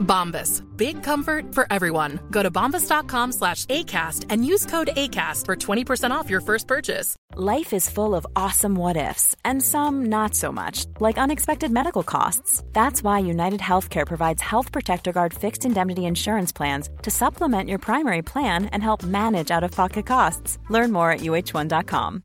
Bombas. Big comfort for everyone. Go to bombas.com slash ACAST and use code ACAST for 20% off your first purchase. Life is full of awesome what ifs, and some not so much, like unexpected medical costs. That's why United Healthcare provides Health Protector Guard fixed indemnity insurance plans to supplement your primary plan and help manage out of pocket costs. Learn more at uh1.com.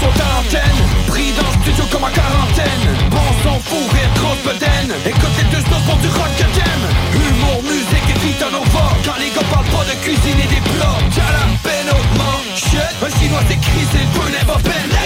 Sont à antenne Pris dans le studio comme en quarantaine. Bon son, fou rire, grosse bedaine. Écoutez tous nos pour du rock que t'aimes. Humour, musique et en over Quand les gars parlent pas de cuisine et des plats T'as la peine hautement Shit, un chinois s'écrit, c'est le never been Let's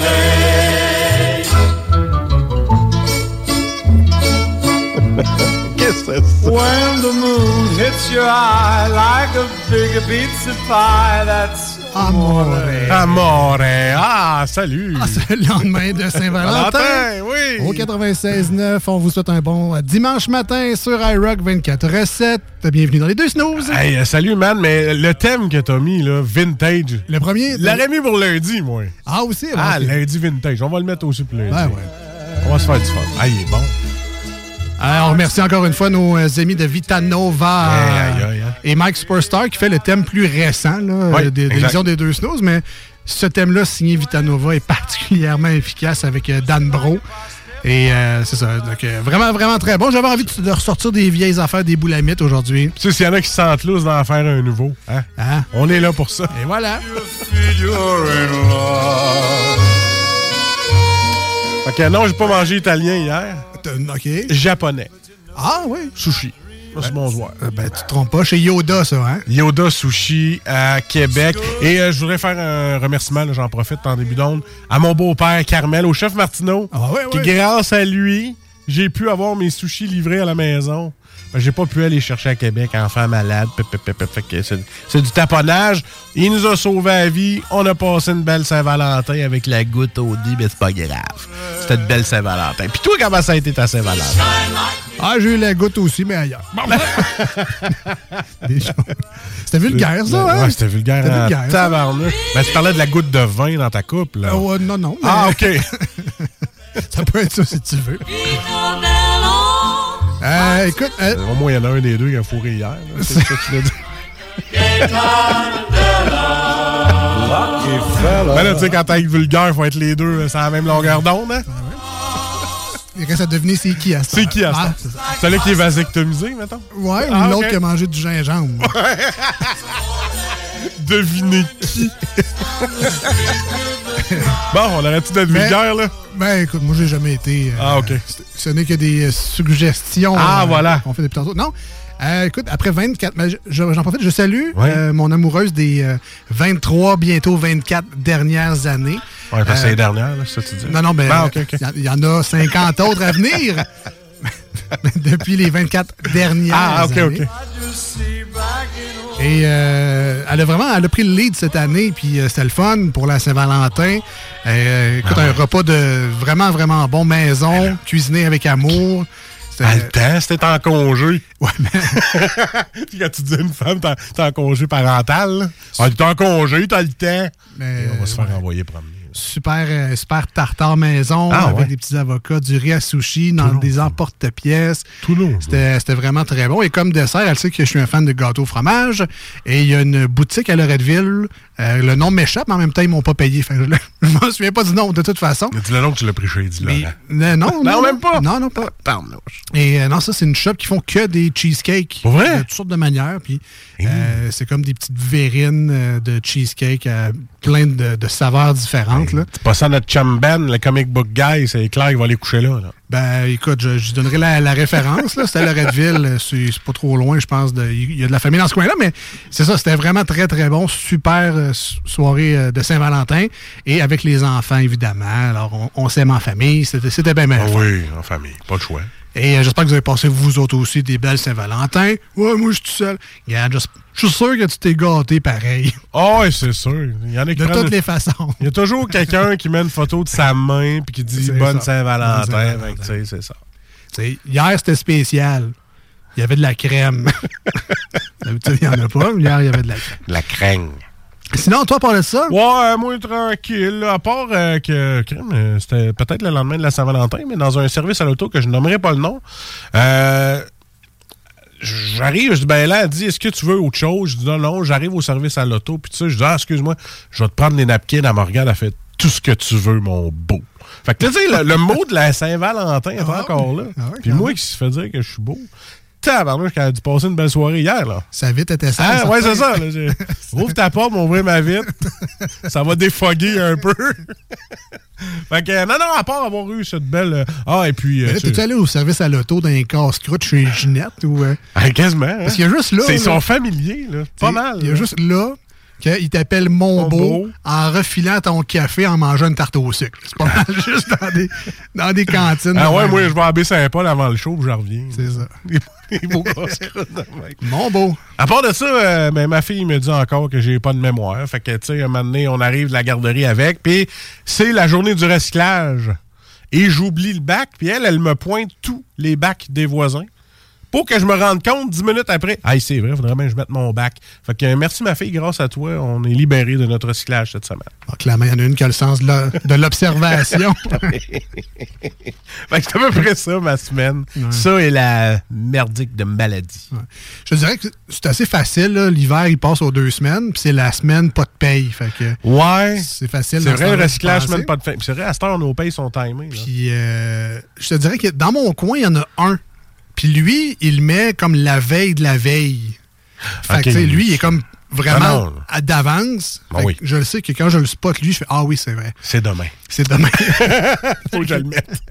When the moon hits your eye like a big pizza pie, that's Amore. Amore. Ah, salut. Ah, c'est le lendemain de Saint-Valentin. Valentin, oui. Au 96.9, on vous souhaite un bon euh, dimanche matin sur iRock 24 recettes. Bienvenue dans les deux snooze. Hey, euh, salut, man, mais le thème que t'as mis, là, vintage. Le premier. L'aurais mis pour lundi, moi. Ah, aussi? Ah, lundi vintage. On va le mettre aussi pour lundi. Ben ouais. On va se faire du fun. Ah, il est bon. Alors, on remercie encore une fois nos euh, amis de Vitanova hein. et Mike Superstar qui fait le thème plus récent là, Oui, euh, des, des deux snooze, mais ce thème-là, signé Vitanova, est particulièrement efficace avec euh, Dan Bro. Et euh, c'est ça. Donc, euh, vraiment, vraiment très bon. J'avais envie de, de ressortir des vieilles affaires des boulamites aujourd'hui. Tu sais, s'il y en a qui se sentent lousses d'en faire un nouveau, hein? Hein? On est là pour ça. Et voilà. Ok, non, j'ai pas mangé italien hier. OK. Japonais. Ah oui. Sushi. Ça, c'est bon. Euh, ben, tu te trompes pas. Chez Yoda, ça, hein? Yoda Sushi à Québec. Et euh, je voudrais faire un remerciement, j'en profite en début d'onde, à mon beau-père Carmel, au chef Martineau, Ah ouais, qui grâce à lui, j'ai pu avoir mes sushis livrés à la maison. Ben, J'ai pas pu aller chercher à Québec, enfant malade. C'est du taponnage. Il nous a sauvé la vie. On a passé une belle Saint-Valentin avec la goutte au dit, mais c'est pas grave. C'était une belle Saint-Valentin. Puis toi, comment ça a été ta Saint-Valentin? Ah, j'ai eu la goutte aussi, mais ailleurs. Choses. C'était vulgaire, ça, hein? Ouais, c'était vulgaire. C'était vulgaire, ça. tabarnak. Ben, tu parlais de la goutte de vin dans ta coupe, là. Ah ouais, non, non. mais- Ah, OK. ça peut être ça si tu veux. Euh, écoute, euh, Au moins, il y en a un des deux qui a fourré hier. C'est ce que tu veux dire. Ben là, tu sais, quand t'es vulgaire, il faut être les deux, c'est à la même longueur d'onde, hein? il reste à deviner c'est qui à ce C'est qui à Ah, ça? c'est ça. Celui qui est vasectomisé, mettons? Ouais, Ah, ou l'autre ok. qui a mangé du gingembre. Devinez qui? bon, on arrête d'être Mais- vulgaire, là? Ben, écoute, moi, j'ai jamais été. euh, Ah, OK. Ce n'est que des euh, suggestions. Ah, euh, voilà. Fait depuis tantôt. Non. Euh, écoute, après 24, mais je- je- j'en profite, je salue Ouais. euh, mon amoureuse des euh, 23, bientôt 24 dernières années. Ouais, parce que c'est les dernières, là, ça tu dis? Non, non, ben, Ah, OK, OK. il y en- il y, en a 50 autres à venir. Depuis les 24 dernières Ah, OK, années. OK. Et euh, elle a vraiment elle a pris le lead cette année, puis euh, c'était le fun pour la Saint-Valentin. Euh, écoute, Ah un repas de vraiment, vraiment bon maison, cuisiné avec amour. À le temps, c'était en congé. Ouais, mais. Puis quand tu dis une femme, t'es en congé parental. là. Ah, t'es en congé, t'as le temps. mais, Et on va se faire ouais. envoyer promener. Super, euh, super tartare maison Ah, avec ouais. des petits avocats, du riz à sushi dans des emporte-pièces. Tout long, ça. C'était vraiment très bon. Et comme dessert, elle sait que je suis un fan de gâteau au fromage. Et il y a une boutique à Loretteville. Euh, le nom m'échappe, mais en même temps, ils m'ont pas payé. Fait je ne m'en souviens pas du nom de toute façon. Mais dis-le donc que tu l'as pris chez Laurent. euh, non, Non, même pas. Non, non, pas. Et euh, non, ça, c'est une shop qui font que des cheesecakes. Pour vrai? De toutes sortes de manières. Puis euh, c'est comme des petites verrines de cheesecake à plein de, de saveurs différentes. Là. C'est pas ça notre chum Ben, le comic book guy, c'est clair qu'il va aller coucher là. là. Ben, écoute, je, je donnerai la, la référence. là. C'était à Loretteville. euh, C'est c'est pas trop loin, je pense. de- Il y a de la famille dans ce coin-là, mais c'est ça. C'était vraiment très, très bon. Super euh, so- soirée euh, de Saint-Valentin. Et avec les enfants, évidemment. Alors, on, on s'aime en famille. C'était c'était bien, bien Ah oui, en famille, pas de choix. Et euh, j'espère que vous avez passé, vous autres aussi, des belles Saint-Valentin. Ouais, moi, je suis tout seul. Regarde, je je suis sûr que tu t'es gâté pareil. Ah oui, c'est sûr. Il y en a qui De prennent- toutes les façons. Il y a toujours quelqu'un qui met une photo de sa main puis qui dit Bonne. Saint-Valentin. C'est ça. Hier, c'était spécial. Il y avait de la crème. D'habitude, il n'y en a pas. mais Hier, il y avait de la crème. La craigne. Sinon, toi, parle de ça. Ouais, moi, tranquille. À part euh, que, crème, euh, c'était peut-être le lendemain de la Saint-Valentin, mais dans un service à l'auto que je nommerai pas le nom, euh, j'arrive, je dis, ben là, elle dit, est-ce que tu veux autre chose? Je dis, non, non, j'arrive au service à l'auto, puis tu sais, je dis, ah, excuse-moi, je vais te prendre des napkins. Elle me regarde, elle fait tout ce que tu veux, mon beau. Fait que, tu sais, le, le mot de la Saint-Valentin est Ah encore là. Ah puis moi qui se fait dire que je suis beau. Tabarnouche, quand elle a dû passer une belle soirée hier, là. Ça vite était ça. Ah, ouais, c'est ça. là, Ouvre ta porte, mon ouvrir ma vitre. ça va défoguer un peu. fait que, non, non, à part avoir eu cette belle. euh, Ah, et puis. Euh, T'es-tu allé au service à l'auto d'un casse-croûte chez Ginette ou. euh, Ah, quasiment. hein? Parce qu'il y a juste là. C'est là, son familier, là. Pas mal. Il y a juste là qu'il t'appelle mon Mon beau beau. en refilant ton café en mangeant une tarte au sucre. C'est pas mal juste dans des, dans des cantines. Ah ouais, moi, je vais à Baie-Saint-Paul avant le show, puis je reviens. C'est ça. Mon beau. À part de ça, euh, ben, ma fille me dit encore que j'ai pas de mémoire. Fait que, tu sais, un moment donné, on arrive de la garderie avec, puis c'est la journée du recyclage. Et j'oublie le bac, puis elle, elle me pointe tous les bacs des voisins. Pour que je me rende compte dix minutes après. Ah, c'est vrai, faudrait bien que je mette mon bac. Fait que merci ma fille, grâce à toi, on est libéré de notre recyclage cette semaine. Ah, clairement, il y en a une qui a le sens de l'observation. Fait que c'est à peu près ça, ma semaine. Ça et la merdique de maladie. Je te dirais que c'est assez facile. L'hiver, il passe aux deux semaines, puis c'est la semaine pas de paye. Fait que Ouais. c'est facile. C'est ce vrai, le recyclage, même pas de fin. Puis C'est vrai, à cette heure, nos payes sont timées. Puis euh, je te dirais que dans mon coin, il y en a un. Puis lui, il met comme la veille de la veille. Fait Ok. que, tu sais, lui, il est comme vraiment Ah à d'avance. Oui. Je le sais que quand je le spot, lui, je fais Ah oui, c'est vrai. C'est demain. C'est demain. Faut que je le mette.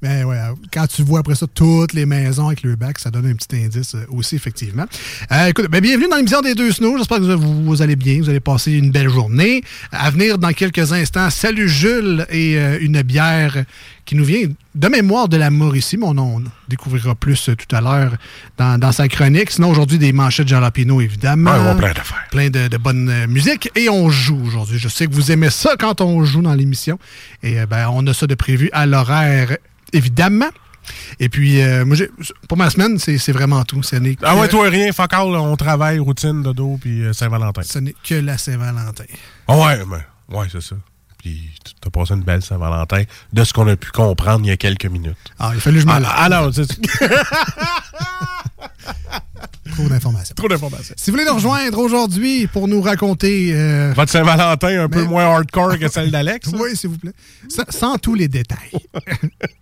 Mais ouais, quand tu vois après ça toutes les maisons avec le bac, ça donne un petit indice euh, aussi, effectivement. Euh, écoute, ben, bienvenue dans l'émission des deux snows. J'espère que vous, vous allez bien, vous allez passer une belle journée. À venir dans quelques instants, salut Jules et euh, une bière qui nous vient de mémoire de la Mauricie, mais on en découvrira plus euh, tout à l'heure dans, dans sa chronique. Sinon, aujourd'hui, des manchettes jalapeno, évidemment. Ouais, plein d'affaires. Plein de, de bonne euh, musique. Et on joue aujourd'hui. Je sais que vous aimez ça quand on joue dans l'émission. Et euh, ben, on a ça de prévu à l'horaire, évidemment. Et puis, euh, moi, pour ma semaine, c'est vraiment tout. Ce n'est que, Ah ouais, toi, rien, fuck all, on travaille, routine, dodo, puis Saint-Valentin. ce n'est que la Saint-Valentin. Ah ouais, ben, ouais, c'est ça. Puis tu t'as passé une belle Saint-Valentin de ce qu'on a pu comprendre il y a quelques minutes. Ah, il fallu que je m'en Ah, c'est Trop d'informations. trop d'informations. Si vous voulez nous rejoindre aujourd'hui pour nous raconter... euh, Votre Saint-Valentin un peu moins hardcore que celle d'Alex. hein? oui, s'il vous plaît. Sans, sans tous les détails.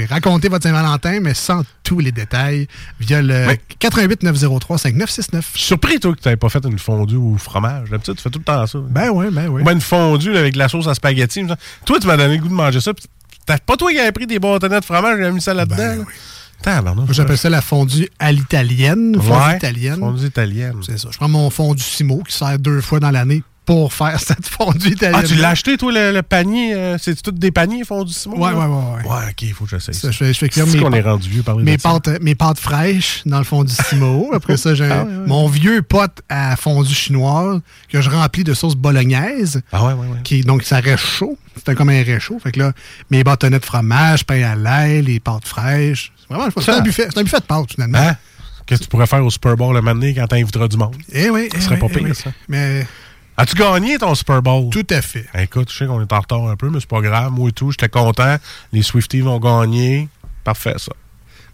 pouvez raconter votre Saint-Valentin, mais sans tous les détails, via le Oui. 88 903 5969. Je suis surpris, toi, que tu n'avais pas fait une fondue au fromage. D'habitude, tu fais tout le temps ça. Ben oui, ben oui. Ou bien une fondue là, avec la sauce à spaghetti. Toi, tu m'as donné le goût de manger ça. puis T'as pas toi qui avais pris des bâtonnets de fromage et mis ça là-dedans. Ben là? oui. Tabarnak. Moi, J'appelle ça la fondue à l'italienne. Fondue Ouais, italienne. Fondue italienne. C'est ça. Je prends mon fondue Simo qui sert deux fois dans l'année pour faire cette fondue italienne. Ah, tu l'as acheté, toi, le, le panier? euh, C'est tout des paniers fondus Simon? Ouais, ouais, ouais, ouais. Ouais, OK, il faut que j'essaye ça. Ça, je fais, je fais cuire C'est mes qu'on est rendu vieux parler mes pâtes, mes pâtes fraîches dans le fond du Simo. Après ça, j'ai Ah ouais, ouais. mon vieux pot à fondue chinoise que je remplis de sauce bolognaise. Ah ouais, ouais, ouais. Qui, donc, ça reste chaud. C'était comme un réchaud. Fait que là, mes bâtonnets de fromage, pain à l'ail, les pâtes fraîches. C'est vraiment un buffet. C'est un buffet de pâtes, finalement. Hein? Qu'est-ce que tu pourrais faire au Super Bowl le matin quand t'inviteras du monde? Eh oui, eh serait oui, pas eh pire, oui. ça. Mais As-tu gagné ton Super Bowl? tout à fait. Écoute, je sais qu'on est en retard un peu, mais c'est pas grave. Moi et tout, j'étais content. Les Swifties vont gagner. Parfait, ça.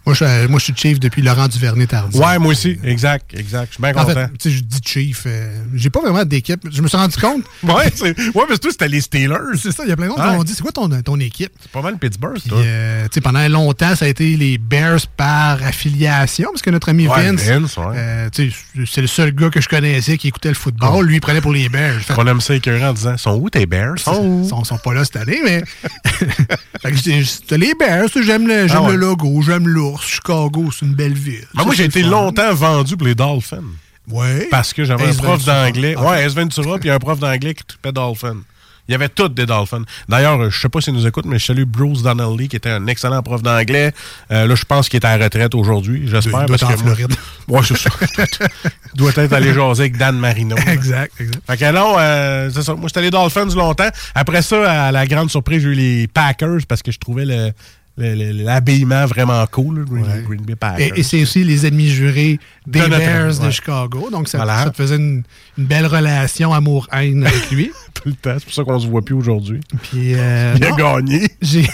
Moi, je, suis- moi, je suis chief depuis Laurent Duvernay tardif. Ouais, moi aussi. Exact, exact. Je suis bien En content. fait, tu sais, je dis chief. euh, j'ai pas vraiment d'équipe. Je me suis rendu compte. ouais, c'est- ouais, mais toi, c'était les Steelers. C'est ça, il y a plein de Ouais. qui m'ont dit c'est quoi ton, ton équipe? C'est pas mal Pittsburgh, Puis, toi. euh, tu sais, pendant longtemps, ça a été les Bears par affiliation, parce que notre ami Ouais, Vince, Vince, ouais. euh, tu sais, c'est le seul gars que je connaissais qui écoutait le football. Lui, il prenait pour les Bears. Fait On aime ça écœurant en disant Sont où tes Bears? Sont où? Ils sont, sont pas là cette année, mais. fait que les Bears, j'aime le, j'aime Ah ouais. le logo, j'aime l'ours. Chicago, c'est une belle ville. Ben, Ça, moi, j'ai été fun. longtemps vendu pour les Dolphins. Ouais. Parce que j'avais un prof d'anglais. Ok. Ouais, S. Ventura, puis un prof d'anglais qui trippait Dolphins. Il y avait toutes des Dolphins. D'ailleurs, euh, je sais pas s'il nous écoute, mais je salue Bruce Donnelly, qui était un excellent prof d'anglais. Euh, là, je pense qu'il est à la retraite aujourd'hui, j'espère. Il doit parce être en moi- Floride. Ouais, c'est ça. Il doit être allé jaser avec Dan Marino. là. Exact, exact. Fait que non, euh, c'est ça. Moi, j'étais allé Dolphins longtemps. Après ça, à la grande surprise, j'ai eu les Packers parce que je trouvais le- l'habillement vraiment cool, Green, Green Bay Packers. Et, et c'est aussi les ennemis jurés des De Bears de ouais. Chicago. Donc, ça, Voilà. ça te faisait une, une belle relation amour-haine avec lui. Tout le temps. C'est pour ça qu'on se voit plus aujourd'hui. Puis, euh, Il a non, gagné. j'ai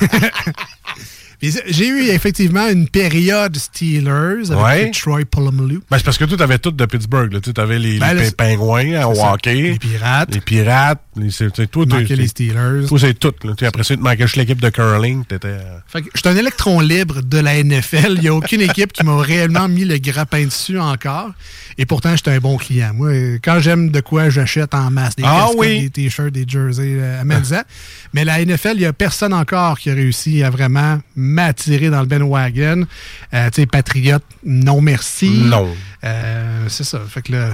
j'ai eu effectivement une période Steelers avec Ouais. Troy Polamalu. Ben, c'est parce que toi, t'avais tout de Pittsburgh. Tu avais les, Ben, les là, pingouins c'est ça. hockey. Les Pirates. Les pirates. Les, toi, les Steelers. toi, c'est tout. là. Tu Après ça, il te manquait juste l'équipe de curling. Euh, Fait que je suis un électron libre de la NFL. Il n'y a aucune équipe qui m'a réellement mis le grappin dessus encore. Et pourtant, j'étais un bon client. Moi, quand j'aime de quoi, j'achète en masse des Ah casquettes, oui. des t-shirts, des jerseys euh, à Menza. Mais la NFL, il n'y a personne encore qui a réussi à vraiment m'attirer dans le bandwagon. Euh, tu sais, Patriote, non merci. Non. Euh, c'est ça. Fait que là,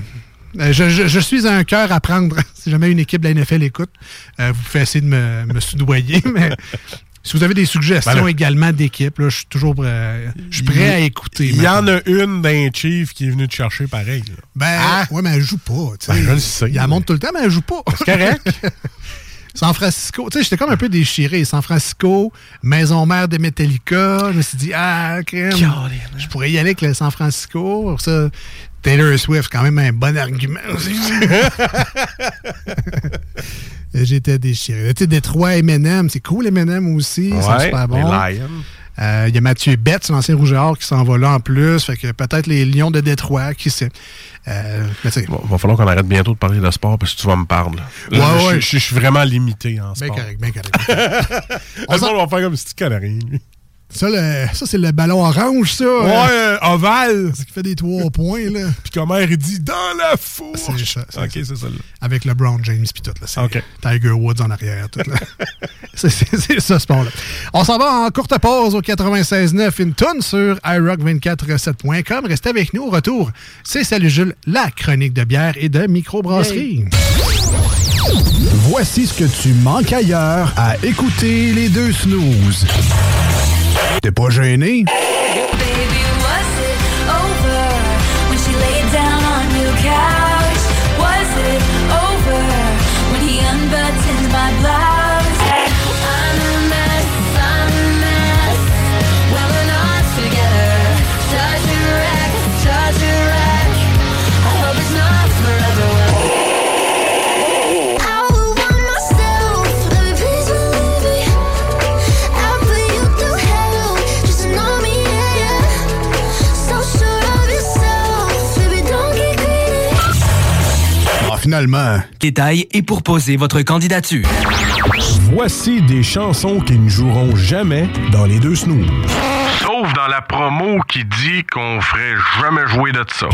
euh, je, je- je suis un cœur à prendre. si jamais une équipe de la NFL écoute, euh, vous pouvez essayer de me, me soudoyer, mais si vous avez des suggestions Ben là. également d'équipe, je suis toujours prêt, je suis prêt à écouter. Il y en a une d'un Chief qui est venue te chercher pareil. là. Ben, ouais, mais elle joue pas. Ben, je le sais. Il la monte tout le temps, mais elle joue pas. C'est correct. San Francisco, tu sais, j'étais comme un peu déchiré. San Francisco, maison mère de Metallica. Je me suis dit, ah, crème, je pourrais y aller avec le San Francisco. Pour ça, Taylor Swift, quand même un bon argument. J'étais déchiré. Tu sais, Détroit, M&M, c'est cool, M&M aussi. Ouais, super bons. les Lions. Euh, Il y a Mathieu Betts, l'ancien Rougeard, qui s'en va là en plus. Fait que peut-être les Lions de Détroit, qui sait. Euh, mais Bon, va falloir qu'on arrête bientôt de parler de sport parce que tu vas me parler. là. Là, Ouais, je, ouais. je- je suis vraiment limité en bien sport. correct, bien correct. On va faire comme si tu connais rien. lui. Ça, le- ça c'est le ballon orange, ça. Ouais, euh, euh, ovale. C'est qui fait des trois points, là. Puis comment il dit dans la fourche. C'est ça, Ok, c'est ça. là. Avec LeBron James puis tout, là. C'est OK. Tiger Woods en arrière, tout, là. c'est ça, sport-là. On s'en va en courte pause au 96.9, une tonne sur iRock247.com. Restez avec nous au retour. C'est Salut Jules, la chronique de bière et de microbrasserie. Voici ce que tu manques ailleurs à écouter les deux snooze. T'es pas gêné? Finalement. Détails et pour poser votre candidature. Voici des chansons qui ne joueront jamais dans les deux snooze. Sauf dans la promo qui dit qu'on ferait jamais jouer de ça.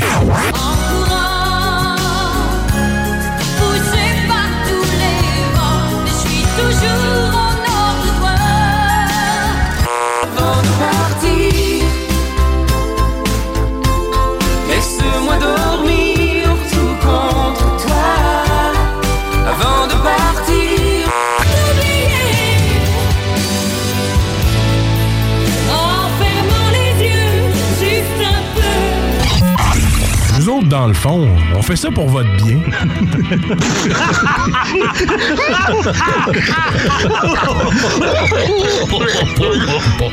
Fond, on fait ça pour votre bien.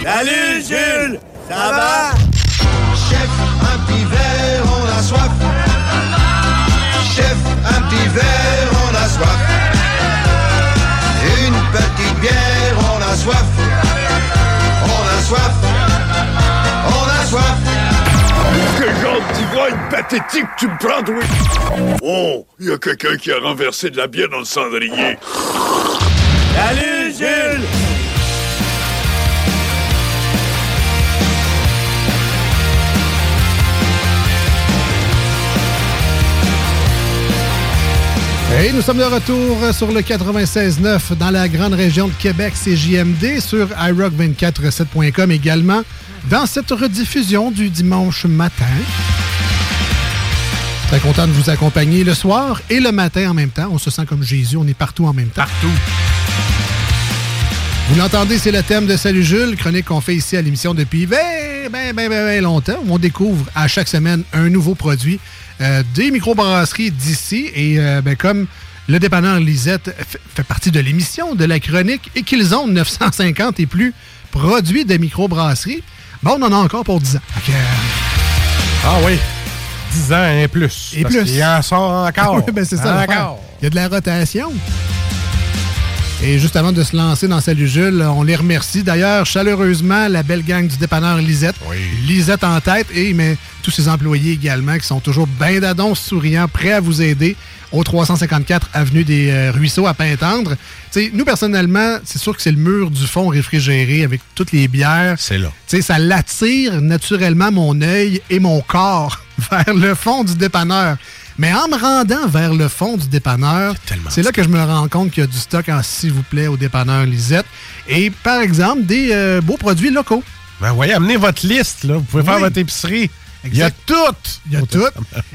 Salut Jules, ça va? Chef, un petit on a soif. Pathétique tu me prends, oui Oh, il y a quelqu'un qui a renversé de la bière dans le cendrier. Salut Jules Et nous sommes de retour sur le 96.9 dans la grande région de Québec, c'est JMD, sur iRock247.com également, dans cette rediffusion du dimanche matin. Très content de vous accompagner le soir et le matin en même temps. On se sent comme Jésus, on est partout en même temps. Partout. Vous l'entendez, c'est le thème de Salut Jules, chronique qu'on fait ici à l'émission depuis ben, ben, ben, ben, ben longtemps. On découvre à chaque semaine un nouveau produit euh, des microbrasseries d'ici. Et euh, ben, comme le dépanneur Lisette fait partie de l'émission, de la chronique, et qu'ils ont 950 et plus produits de microbrasserie, ben, on en a encore pour 10 ans. Que, euh, Ah oui. 10 ans et plus. Et Parce plus. qu'il en sort encore. Oui, ben, c'est ça. Encore. Il y a de la rotation. Et juste avant de se lancer dans Salut Jules, on les remercie d'ailleurs chaleureusement, la belle gang du dépanneur Lisette. Lisette en tête et mais tous ses employés également qui sont toujours bien d'adon, souriants, prêts à vous aider au 354 Avenue des euh, Ruisseaux à Pintendre. Tu sais, nous, personnellement, c'est sûr que c'est le mur du fond réfrigéré avec toutes les bières. C'est là. Ça l'attire naturellement mon œil et mon corps vers le fond du dépanneur. Mais en me rendant vers le fond du dépanneur, c'est là que je me rends compte qu'il y a du stock en s'il vous plaît au dépanneur Lisette. Et par exemple, des euh, beaux produits locaux. Ben voyez, amenez votre liste, là. Vous pouvez faire votre épicerie. Il y a tout. Il y a tout.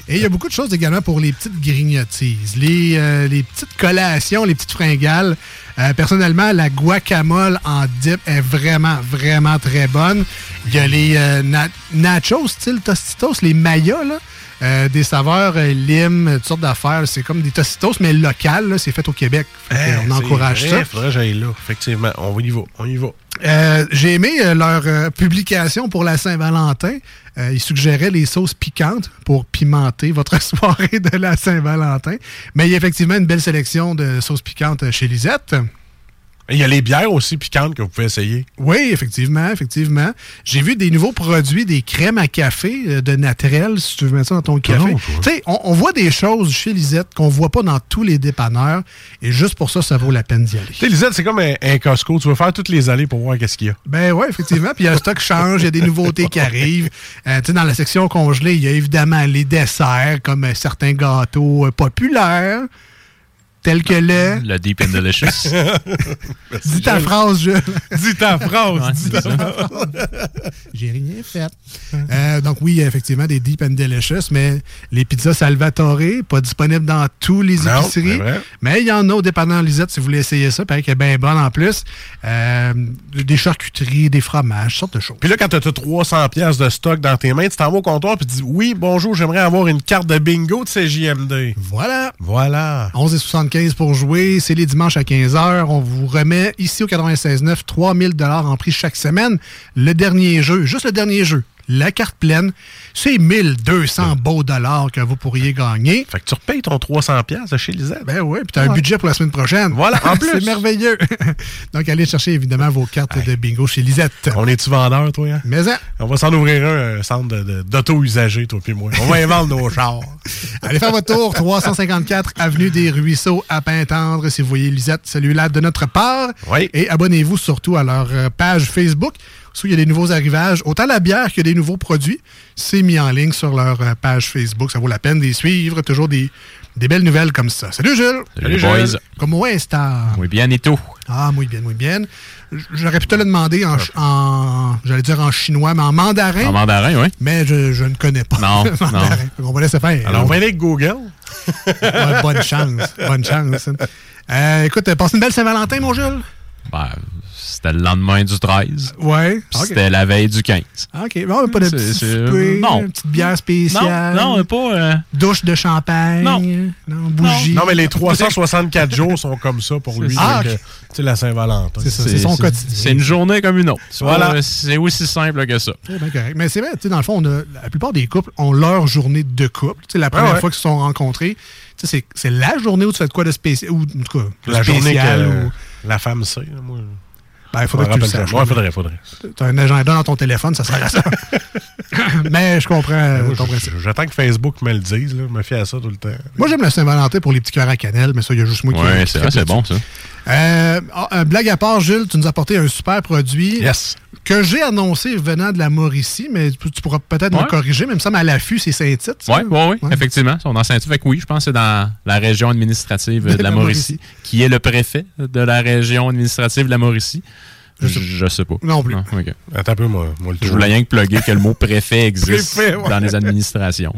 Et il y a beaucoup de choses également pour les petites grignotises, les, euh, les petites collations, les petites fringales. Euh, personnellement, la guacamole en dip est vraiment, vraiment très bonne. Il y a les euh, na- nachos, style Tostitos, les mayas, là. Euh, des saveurs euh, lime, toutes sortes d'affaires. C'est comme des Tostitos, mais locales. là. C'est fait au Québec. Fait Hein, on encourage ça. Faudrait j'aille là. Effectivement. On y va. On y va. Euh, J'ai aimé euh, leur publication pour la Saint-Valentin. Ils suggéraient les sauces piquantes pour pimenter votre soirée de la Saint-Valentin. Mais il y a effectivement une belle sélection de sauces piquantes chez Lisette. Il y a les bières aussi piquantes que vous pouvez essayer. Oui, effectivement, effectivement. J'ai vu des nouveaux produits, des crèmes à café euh, de Naturel, si tu veux mettre ça dans ton café. Non, tu sais, on, on voit des choses chez Lisette qu'on voit pas dans tous les dépanneurs. Et juste pour ça, ça vaut la peine d'y aller. Tu Lisette, c'est comme un, un Costco. Tu veux faire toutes les allées pour voir qu'est-ce qu'il y a. Ben oui, effectivement. Puis le stock change, il y a des nouveautés qui arrivent. Euh, tu sais, dans la section congelée, il y a évidemment les desserts, comme euh, certains gâteaux populaires, tels que le... Le Deep and Delicious. Dis ta phrase, Jules. Dis ta phrase. Ouais, phrase. J'ai rien fait. Euh, donc oui, effectivement, des Deep and Delicious, mais les pizzas Salvatore, pas disponibles dans tous les Non, épiceries. Mais il y en a au dépanneur Lisette si vous voulez essayer ça. Pareil qu'elle est bien bonne en plus. Euh, des charcuteries, des fromages, sortes de choses. Puis là, quand tu as 300 pièces de stock dans tes mains, tu t'en vas au comptoir et tu dis Oui, bonjour, j'aimerais avoir une carte de bingo de CJMD. Voilà. Voilà. 11,75 pour jouer. C'est les dimanches à 15h. On vous remet ici au 96.9 3000 en prix chaque semaine. Le dernier jeu, juste le dernier jeu, la carte pleine, c'est 1200 beaux dollars que vous pourriez gagner. Fait que tu repayes ton 300 pièces chez Lisette. Ben oui, puis tu as un budget pour la semaine prochaine. Voilà, en plus. c'est merveilleux. Donc, allez chercher évidemment vos cartes de bingo chez Lisette. On est-tu vendeur, toi? Hein? Mais hein, On va s'en ouvrir un, un centre de- de- d'auto-usagers, toi puis moi. On va y vendre nos chars. allez faire votre tour, 354 Avenue des Ruisseaux à Pintendre. Si vous voyez Lisette, celui-là de notre part. Oui. Et abonnez-vous surtout à leur euh, page Facebook. Où il y a des nouveaux arrivages. Autant la bière que des nouveaux produits, c'est mis en ligne sur leur euh, page Facebook. Ça vaut la peine de les suivre. Toujours des, des belles nouvelles comme ça. Salut Jules! Salut, boys. Comment est-ce Muy bien et tout. Ah, muy bien, muy bien. J'aurais pu te le demander en, j'allais dire en chinois, mais en mandarin. En mandarin, oui. Mais je, je ne connais pas. Non, le mandarin. non. On va laisser faire. Alors, on va aller avec Google. Ouais, bonne chance. Bonne chance. Euh, écoute, passe une belle Saint-Valentin, mon Jules. Ben, C'était le lendemain du 13. Ouais. C'était la veille du 15. Ah, OK. Bon, pas de C'est- petit c'est- souper, non. une petite bière spéciale. Non, non, pas. euh, Douche de champagne. Non. Non, bougie. Non, mais les 364 jours sont comme ça pour lui. Ah. Tu sais, la Saint-Valentin. C'est c'est son quotidien. C'est une journée comme une autre. Voilà. Voilà. C'est aussi simple que ça. C'est bien correct. Mais c'est vrai, tu sais, dans le fond, on a, la plupart des couples ont leur journée de couple. Tu sais, la première Ah ouais. fois qu'ils se sont rencontrés, tu sais, c'est c'est la journée où tu fais de quoi de spécial. Ou, en tout cas, de La journée que ou- la femme sait. là, Moi, Ben, il faudrait que tu le me saches. Ouais, faudrait, faudrait. Tu as un agenda dans ton téléphone, ça sert à ça. Mais je comprends Moi, ton j- principe. J'attends que Facebook me le dise. Là. Je me fie à ça tout le temps. Moi, j'aime la Saint-Valentin pour les petits cœurs à cannelle, mais ça, il y a juste moi qui. Ouais, qui c'est vrai, c'est bon, ça. Euh, ah, blague à part, Jules, tu nous as apporté un super produit Yes. que j'ai annoncé venant de la Mauricie, mais tu, pourras peut-être me Ouais. corriger, mais il me semble à l'affût, c'est Saint-Tite. Oui, oui, oui, Ouais. effectivement. Sont dans Saint-Tite. Fait que oui, je pense que c'est dans la région administrative de, De la la Mauricie, qui est le préfet de la région administrative de la Mauricie. Je, je sais pas. Non plus. ok. Attends un peu, moi, moi le Je voulais rien que plugger que le mot préfet existe Préfet, ouais. dans les administrations.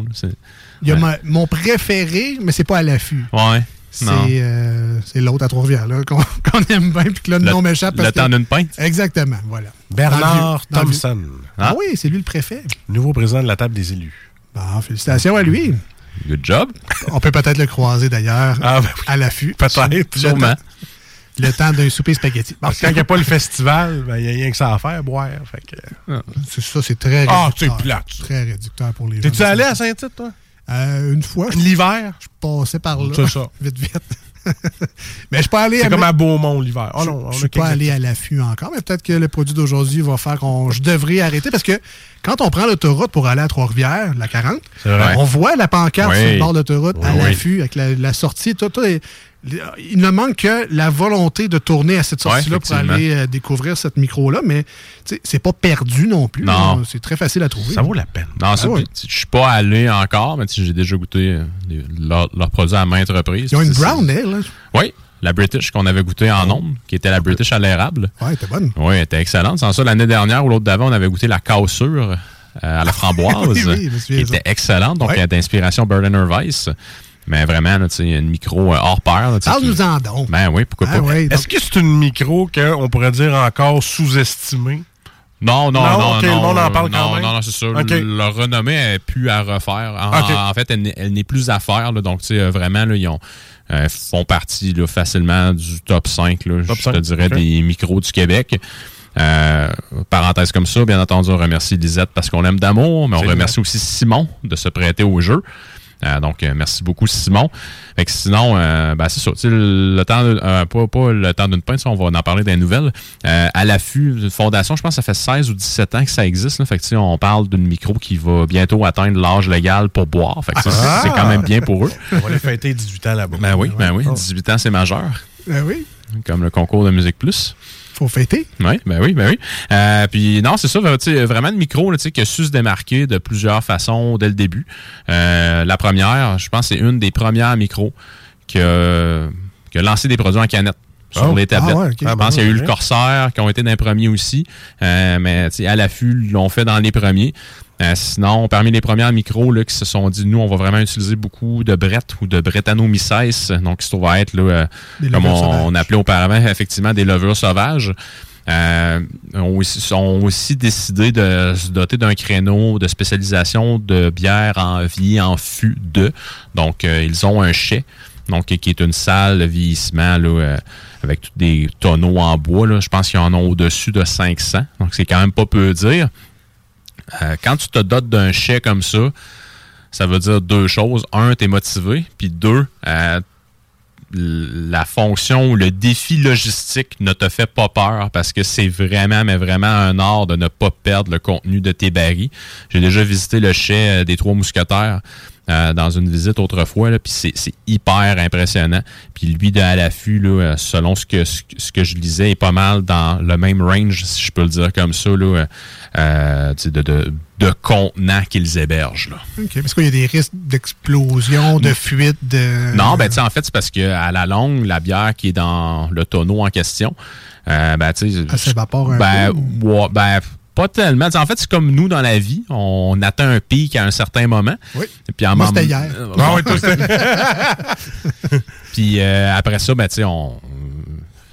Il y a Ouais. ma- mon préféré, mais c'est pas à l'affût. Ouais. C'est Non. euh, c'est l'autre à Trois-Rivières, là, qu'on aime bien, puis que là, le, Le- nom m'échappe. le parce que- temps d'une pinte? Exactement, voilà. Bernard dans Thompson, Ah oui, c'est lui le préfet. nouveau président de la table des élus. Bon, félicitations à lui. Good job. On peut peut-être le croiser d'ailleurs Ah, ben oui. à l'affût. Peut-être. Sûrement. Le temps d'un souper spaghetti. Bon, Parce que quand il n'y a pas le festival, ben, il n'y a rien que ça à faire, boire. Fait que... c'est ça, c'est très Ah, réducteur. c'est plate, ça. Très réducteur pour les gens. T'es-tu allé à Saint-Tite, toi? Euh, une fois. je- L'hiver? Je passais par là. C'est ça. Vite, vite. mais je suis pas allé C'est à comme à Beaumont l'hiver. Oh je, non, on je suis pas allé à l'affût encore, mais peut-être que le produit d'aujourd'hui va faire qu'on. Je devrais arrêter parce que quand on prend l'autoroute pour aller à Trois-Rivières, la 40, C'est vrai. on voit la pancarte Oui. sur le bord de l'autoroute à oui. l'affût avec la, la sortie. Tout, tout est- il ne manque que la volonté de tourner à cette sortie-là pour aller euh, découvrir cette micro-là, mais c'est pas perdu non plus. Non. là. C'est très facile à trouver. Ça vaut la peine. Non, Ah ouais. je suis pas allé encore, mais j'ai déjà goûté euh, leurs leurs produits à maintes reprises. Ils ont une brown ale. C'est- Oui, la British qu'on avait goûté en ondes, qui était la British à l'érable. Ouais, t'es bonne. Oui, elle était excellente. Sans ça, l'année dernière ou l'autre d'avant, on avait goûté la cassure euh, à la framboise, Oui, oui, qui était excellente. Donc, Ouais. elle est d'inspiration Berliner Weiss. Mais vraiment, là, tu sais, une micro euh, hors pair. là, tu sais, Parle-nous qui- en donc. Ben oui, pourquoi Ah pas. donc- Est-ce que c'est une micro qu'on pourrait dire encore sous-estimée? Non, non, Non, non. ok, le non, monde en parle non, quand même. Non, non, c'est ça. Ok. Le- Leur renommée est plus à refaire. En, fait, elle, n'est- elle n'est plus à faire. là. donc, tu sais, euh, vraiment, là, ils ont, euh, font partie là, facilement du top 5, là, Top je 5, te dirais, des micros du Québec. Euh, parenthèse comme ça, bien entendu, on remercie Lisette parce qu'on l'aime d'amour, mais on remercie aussi Simon de se prêter au jeu. Euh, donc, euh, merci beaucoup, Simon. Fait que sinon, euh, ben, c'est ça. Le, temps, euh, pas, pas le temps d'une pinte, ça, on va en parler des nouvelles. À l'affût, fondation, je pense que ça fait 16 ou 17 ans que ça existe. Là. Fait que, on parle d'une micro qui va bientôt atteindre l'âge légal pour boire. Fait que, ça, c'est- Ah! c'est quand même bien pour eux. On va aller fêter 18 ans là-bas. Ben oui, ben oui. Oh. 18 ans, c'est majeur. Ben oui, Comme le concours de Musique Plus. Faut fêter. Oui, ben oui, ben oui. Euh, puis non, c'est ça, tu sais, vraiment de micro là, tu sais, qui a su se démarquer de plusieurs façons dès le début. Euh, la première, je pense, c'est une des premières micros qui a, qui a lancé des produits en canette sur Oh. les tablettes. Ah ouais, ok. Je Ah pense qu'il y a eu ben, le Corsair qui ont été dans les premiers aussi, euh, mais tu sais, à l'affût, ils l'ont fait dans les premiers. Euh, sinon, parmi les premières micros là, qui se sont dit, nous, on va vraiment utiliser beaucoup de Brett ou de Brettanomyces, donc qui se trouve à être, là, euh, comme on, appelait auparavant, effectivement, des levures sauvages. Euh, ont aussi, ont aussi décidé de se doter d'un créneau de spécialisation de bière en vie en fût de. Donc, euh, ils ont un chai, donc qui est une salle de vieillissement là, avec tous des tonneaux en bois. Là. Je pense qu'ils en ont au-dessus de 500. Donc, c'est quand même pas peu dire. Euh, quand tu te dotes d'un chai comme ça, ça veut dire deux choses. Un, tu es motivé. Puis deux, euh, la fonction ou le défi logistique ne te fait pas peur parce que c'est vraiment, mais vraiment un art de ne pas perdre le contenu de tes barils. J'ai déjà visité le chai euh, des Trois Mousquetaires euh, dans une visite autrefois, puis c'est hyper impressionnant. Puis lui, de à l'affût, euh, selon ce que, ce, je lisais, est pas mal dans le même range, si je peux le dire comme ça, là, euh, de, de, de contenants qu'ils hébergent. Là. OK. Parce qu'il y a des risques d'explosion, de fuite, de. Non, ben en fait, c'est parce que à la longue, la bière qui est dans le tonneau en question, euh, ben tu sais. S'évapore un ben, peu. ouais, ben, pas tellement. En fait, c'est comme nous dans la vie. On atteint un pic à un certain moment. Oui. Puis en Moi, c'était hier. Euh, Ah bon. oui, toi, c'était- Puis euh, après ça, ben, tu sais, on.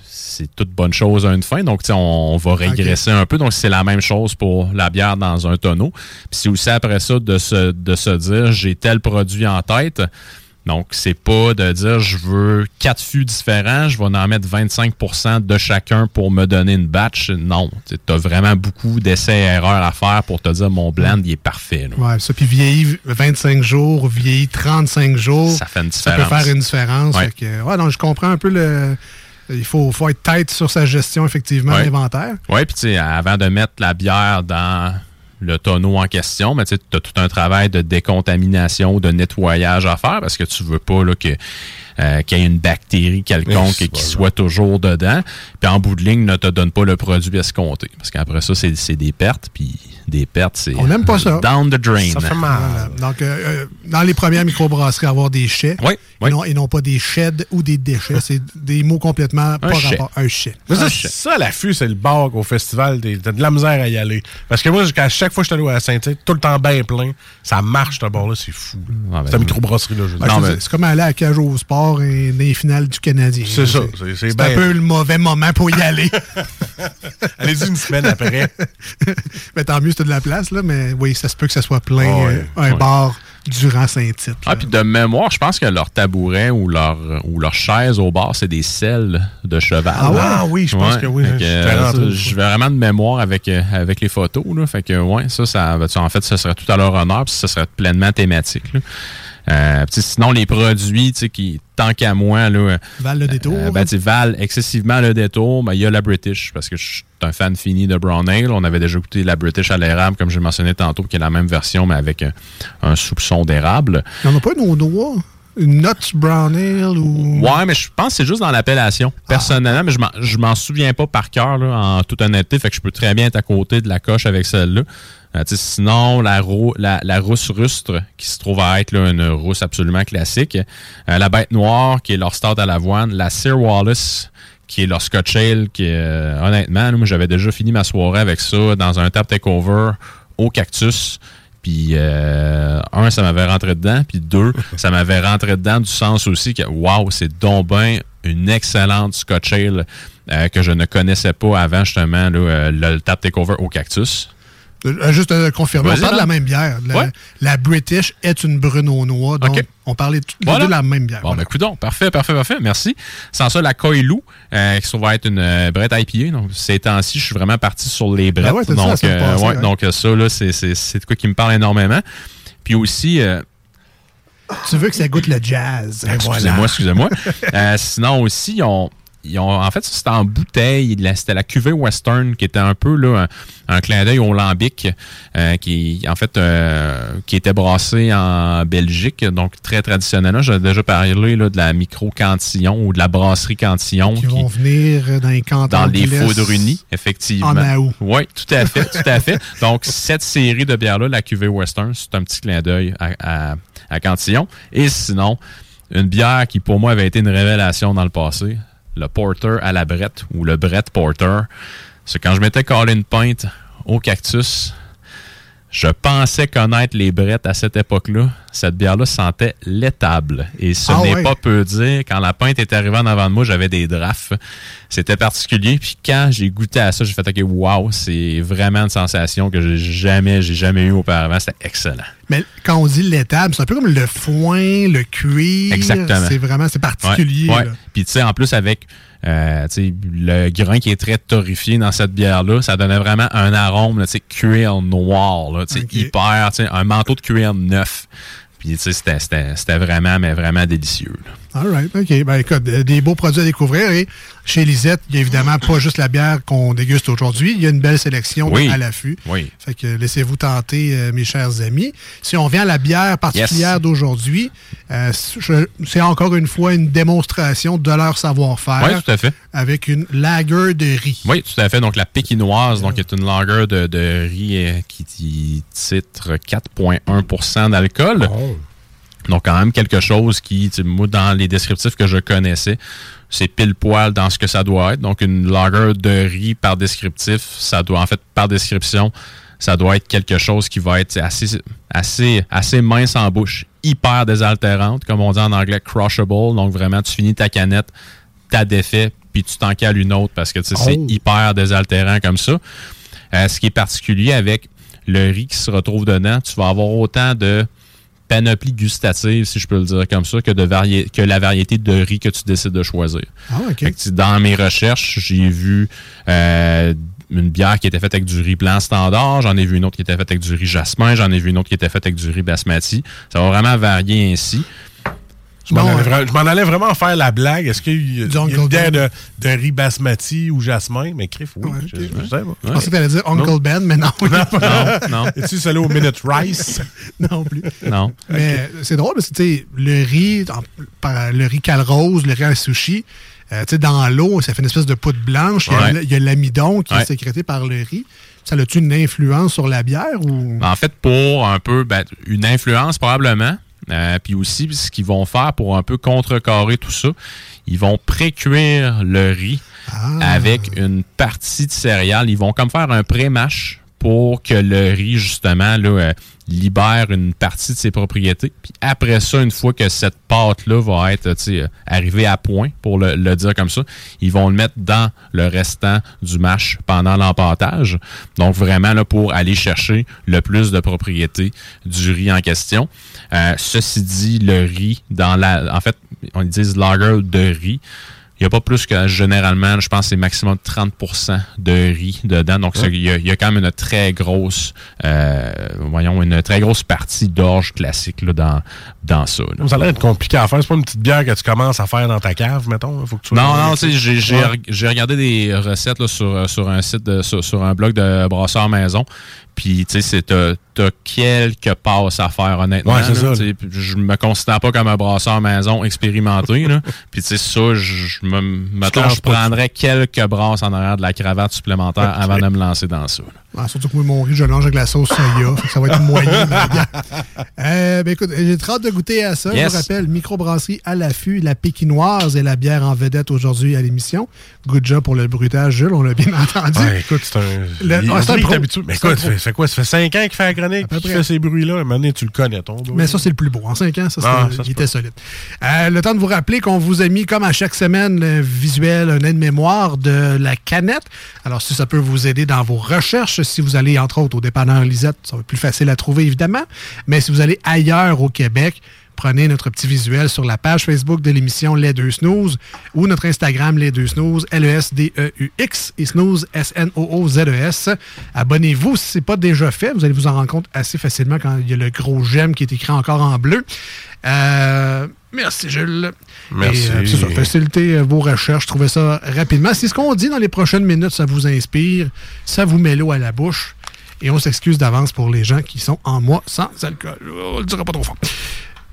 c'est toute bonne chose à une fin. Donc, tu sais, on, on va régresser un peu. Donc, c'est la même chose pour la bière dans un tonneau. Puis c'est aussi après ça de se, de se dire, j'ai tel produit en tête. Donc, c'est pas de dire je veux quatre fûts différents, je vais en mettre 25% de chacun pour me donner une batch. Non. Tu as vraiment beaucoup d'essais et erreurs à faire pour te dire mon blend, il est parfait. là. Ouais, ça, puis vieilli 25 jours, vieilli 35 jours. Ça fait une Ça peut différence. faire une différence. Ouais. Fait que, ouais, donc je comprends un peu le. Il faut, faut être tête sur sa gestion, effectivement, Ouais. d'inventaire. Oui, puis tu sais, avant de mettre la bière dans le tonneau en question, mais tu as tout un travail de décontamination, de nettoyage à faire parce que tu veux pas là, que euh, qu'il y ait une bactérie quelconque Mais qui c'est soit toujours dedans. Puis en bout de ligne, ne te donne pas le produit escompté. Parce qu'après ça, c'est des pertes. Puis des pertes, c'est On n'aime pas ça. down the drain. Voilà. Donc, euh, euh, dans les premières microbrasseries, avoir des chais. Et, non, et non pas des sheds ou des déchets. C'est des mots complètement pas chais. rapport. Un chais. Mais ça, ça, l'affût, c'est le bar au festival. T'as de la misère à y aller. Parce que moi, à chaque fois que je suis allé à Saint-Tite, tout le temps bien plein, ça marche, ce bar-là, c'est fou. ben, c'est une microbrasserie-là, je dire. c'est- c'est comme aller à Cage au sport et des finales du Canadien. C'est ça, c'est- un peu le mauvais moment pour y aller. Allez-y une semaine après. mais tant mieux, c'était de la place, là. Mais oui, ça se peut que ça soit plein, Ah euh, un bar durant Saint-Tite. Ah, puis de mémoire, je pense que leur tabouret ou leur, ou leur chaise au bar, c'est des selles de cheval. Ah ouais? Ah oui, je pense que oui, je euh, vais vraiment de mémoire avec, euh, avec les photos. Là. Fait que, ouais, ça, ça en fait, ça serait tout à leur honneur, puis ça serait pleinement thématique. là. Euh, sinon, les produits, qui, tant qu'à moi, là, euh, Val le détour. euh, ben, tu sais, Val excessivement le détour. Ben, il y a la British, parce que je suis un fan fini de Brown Ale. On avait déjà goûté la British à l'érable, comme j'ai mentionné tantôt, qui est la même version, mais avec un soupçon d'érable. Il n'y en a pas au noix? Nuts Brown Ale ou. Ouais, mais je pense que c'est juste dans l'appellation. Personnellement, mais je m'en- je m'en souviens pas par cœur, là, en toute honnêteté. Fait que je peux très bien être à côté de la coche avec celle-là. Euh, sinon, la, la, la rousse rustre, qui se trouve à être là, une rousse absolument classique. Euh, la bête noire, qui est leur start à l'avoine. La Sir Wallace, qui est leur Scotch Ale, qui est, euh, honnêtement, là, moi, j'avais déjà fini ma soirée avec ça dans un tap takeover au cactus. Puis, euh, un, ça m'avait rentré dedans. Puis, deux, ça m'avait rentré dedans du sens aussi que, waouh, c'est donc ben une excellente Scotch Ale euh, que je ne connaissais pas avant, justement, là, euh, le tap takeover au cactus. Euh, Juste euh, confirmer, on parle de la même bière. La, Ouais. la British est une brune au noix. Donc, on parlait Voilà. de la même bière. Bon, ben, coudonc. Parfait, parfait, parfait. Merci. Sans ça, la Coilou, euh, qui se trouve être une euh, brette IPA. Donc, ces temps-ci, je suis vraiment parti sur les brettes. Ben ouais, dit ça donc, euh, passée, ouais, donc, ça, là, c'est, c'est, c'est de quoi qui me parle énormément. Puis aussi, euh, Tu veux que ça goûte le jazz. Excusez-moi, excusez-moi. Sinon aussi, ils ont, ils ont- en fait, c'était en bouteille. C'était la cuvée Western qui était un peu là, un, un clin d'œil au lambic, euh, qui en fait euh, qui était brassé en Belgique, donc très traditionnellement. J'ai déjà parlé là, de la micro cantillon ou de la brasserie cantillon Qui vont venir dans les cantons dans les l'Est. Faudrunis, effectivement. En août. Oui, tout à fait, tout à fait. Donc, cette série de bières-là, la cuvée Western, c'est un petit clin d'œil à, à, à Cantillon. Et sinon, une bière qui, pour moi, avait été une révélation dans le passé, le Porter à la Brette, ou le Brett Porter. C'est quand je m'étais collé une pinte au cactus, je pensais connaître les brettes à cette époque-là. Cette bière-là sentait l'étable. Et ce Ah n'est ouais. pas peu dire. Quand la pinte est arrivée en avant de moi, j'avais des drafts. C'était particulier. Puis quand j'ai goûté à ça, j'ai fait OK, wow, c'est vraiment une sensation que j'ai jamais, j'ai jamais eu auparavant. C'était excellent. Mais quand on dit l'étable, c'est un peu comme le foin, le cuir. Exactement. C'est vraiment c'est particulier. Ouais. Puis tu sais, en plus avec euh, le grain qui est très torréfié dans cette bière-là, ça donnait vraiment un arôme, là, tu sais, cuir noir, là, sais, hyper, tu sais, un manteau de cuir neuf. Puis tu sais, c'était- vraiment, mais vraiment délicieux. All right, OK. Ben, écoute, euh, des beaux produits à découvrir. Et chez Lisette, il y a évidemment pas juste la bière qu'on déguste aujourd'hui. Il y a une belle sélection Oui. à l'affût. Oui. Fait que laissez-vous tenter, euh, mes chers amis. Si on vient à la bière particulière d'aujourd'hui, euh, c'est encore une fois une démonstration de leur savoir-faire. Oui, tout à fait. Avec une lager de riz. Oui, tout à fait. Donc, la pékinoise, donc, est une longueur de, de riz qui titre 4,1% d'alcool. Donc, quand même quelque chose qui, moi, dans les descriptifs que je connaissais, c'est pile poil dans ce que ça doit être. Donc, une lager de riz par descriptif, ça doit, en fait, par description, ça doit être quelque chose qui va être assez, assez, assez mince en bouche, hyper désaltérante, comme on dit en anglais, crushable. Donc, vraiment, tu finis ta canette, t'as défait, puis tu t'en cales une autre parce que c'est Oh. hyper désaltérant comme ça. Euh, ce qui est particulier avec le riz qui se retrouve dedans, tu vas avoir autant de panoplie gustative, si je peux le dire comme ça, que, de vari- que la variété de riz que tu décides de choisir. Ah, que, dans mes recherches, j'ai vu euh, une bière qui était faite avec du riz blanc standard, j'en ai vu une autre qui était faite avec du riz jasmin, j'en ai vu une autre qui était faite avec du riz basmati. Ça va vraiment varier ainsi. Je m'en Bon, allais, euh, je m'en allais vraiment faire la blague. Est-ce qu'il y a, une bière Ben. de, de riz basmati ou jasmin? Mais crif, oui. je, je sais pas. Je pensais que tu allais dire Uncle Ben, mais non. non. Es-tu celui au Minute Rice? non plus. Non. Mais c'est drôle parce que tu sais, le riz, le riz calrose, le riz à sushi, euh, tu sais, dans l'eau, ça fait une espèce de poudre blanche. Il y a Ouais. l- Il y a l'amidon qui Ouais. est sécrété par le riz. Ça a-tu une influence sur la bière ou? En fait, pour un peu ben, une influence probablement. Euh, puis aussi, ce qu'ils vont faire pour un peu contrecarrer tout ça, ils vont pré-cuire le riz avec une partie de céréales. Ils vont comme faire un pré-mâche pour que le riz, justement, là, euh, libère une partie de ses propriétés. Puis après ça, une fois que cette pâte-là va être euh, arrivée à point, pour le, le dire comme ça, ils vont le mettre dans le restant du mash pendant l'empâtage. Donc vraiment là, pour aller chercher le plus de propriétés du riz en question. Euh, ceci dit, le riz, dans la. En fait, on dit lager de riz. Il n'y a pas plus que généralement, je pense c'est maximum 30% de riz dedans. Donc, il y, y a quand même une très grosse, euh, voyons, une très grosse partie d'orge classique là, dans, dans ça. là. Ça a l'air d'être compliqué à faire. C'est pas une petite bière que tu commences à faire dans ta cave, mettons. Faut que tu Non, non, tu sais, Ouais. j'ai regardé des recettes là, sur, euh, sur un site, de- sur, sur un blog de brasseur maison. Puis, tu sais, c'est- t'as quelques passes à faire, honnêtement. Ouais, là, ça, Je me considère pas comme un brasseur maison expérimenté. là. Puis, tu sais, ça, je me, mettons, je prendrais quelques brasses en arrière de la cravate supplémentaire avant de me lancer dans ça. là. Ah, surtout que moi, mon riz, je le mange avec la sauce soya. ça va être moyen. Euh, ben, écoute, j'ai très hâte de goûter à ça. Yes. Je vous rappelle, microbrasserie à l'affût, la pékinoise et la bière en vedette aujourd'hui à l'émission. Good job pour le bruitage, Jules, on l'a bien entendu. Ouais, écoute, c'est un. Le- il- ah, c'est un il pro. Mais écoute, ça fait, quoi? Ça fait 5 ans qu'il fait la chronique, fait ces bruits-là. À un moment donné, tu le connais, ton. Mais ça, c'est le plus beau. En 5 ans, ça, Ah, ça il était solide. Euh, le temps de vous rappeler qu'on vous a mis, comme à chaque semaine, le visuel, un aide-mémoire de la canette. Alors, si ça peut vous aider dans vos recherches, si vous allez, entre autres, au dépanneur Lisette, ça va être plus facile à trouver, évidemment. Mais si vous allez ailleurs au Québec, prenez notre petit visuel sur la page Facebook de l'émission Les Deux Snooze ou notre Instagram Les Deux Snooze, L-E-S-D-E-U-X et Snooze, S-N-O-O-Z-E-S. E Abonnez-vous si ce n'est pas déjà fait. Vous allez vous en rendre compte assez facilement quand il y a le gros j'aime qui est écrit encore en bleu. Euh, merci, Jules. Merci. Et, euh, c'est ça, facilitez euh, vos recherches, trouvez ça rapidement. Si ce qu'on dit dans les prochaines minutes, ça vous inspire, ça vous met l'eau à la bouche. Et on s'excuse d'avance pour les gens qui sont en mois sans alcool. On le dira pas trop fort.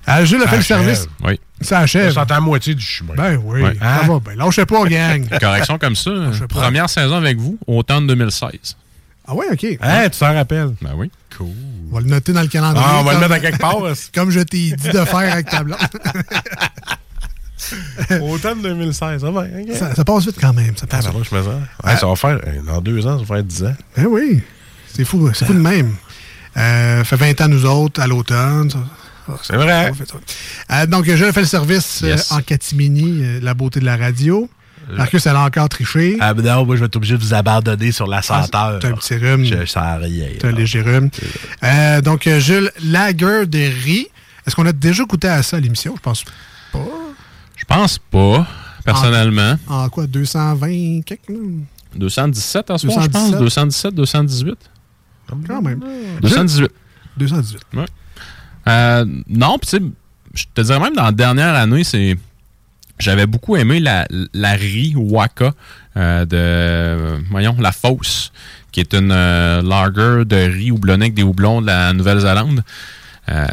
Euh, Jules a fait le service. Oui. Ça achève. Ça à moitié du chemin. Ben oui, Ouais. ça va bien. Lâchez pas, gang. Correction comme ça. Première saison avec vous, automne 2016. Ah ouais, OK. Hein, tu t'en rappelles? Ben oui. Cool. On va le noter dans le calendrier. Ah, on va le mettre à quelque part. Comme je t'ai dit de faire avec ta blonde. Automne 2016, ça va. ok. ça, ça passe vite quand même. Ça Ah, passe ben, vite. moi, je me sens. Ouais, ça va faire, euh, dans deux ans, ça va faire 10 ans. Ben oui. C'est fou, c'est fou de même. Euh, fait 20 ans nous autres à l'automne. ça- C'est vrai. Euh, donc, je fais le service euh, en catimini, euh, la beauté de la radio. Marcus, elle a encore triché. Ah, ben non, moi, je vais être obligé de vous abandonner sur la senteur. T'as un petit rhume. Je sens rien. T'as un léger rhume. Euh, donc, euh, Jules, lager de riz. Est-ce qu'on a déjà goûté à ça à l'émission? Je pense pas. Je pense pas, personnellement. En quoi? 220 quelques? là? 217 en ce moment, je pense. 217. 217, 218. Quand même. 218. 218. Ouais. Euh, non, puis tu sais, je te dirais même dans la dernière année, c'est. J'avais beaucoup aimé la, la riz Waka euh, de, voyons, la Fosse, qui est une euh, lager de riz houblonné avec des houblons de la Nouvelle-Zélande. Euh,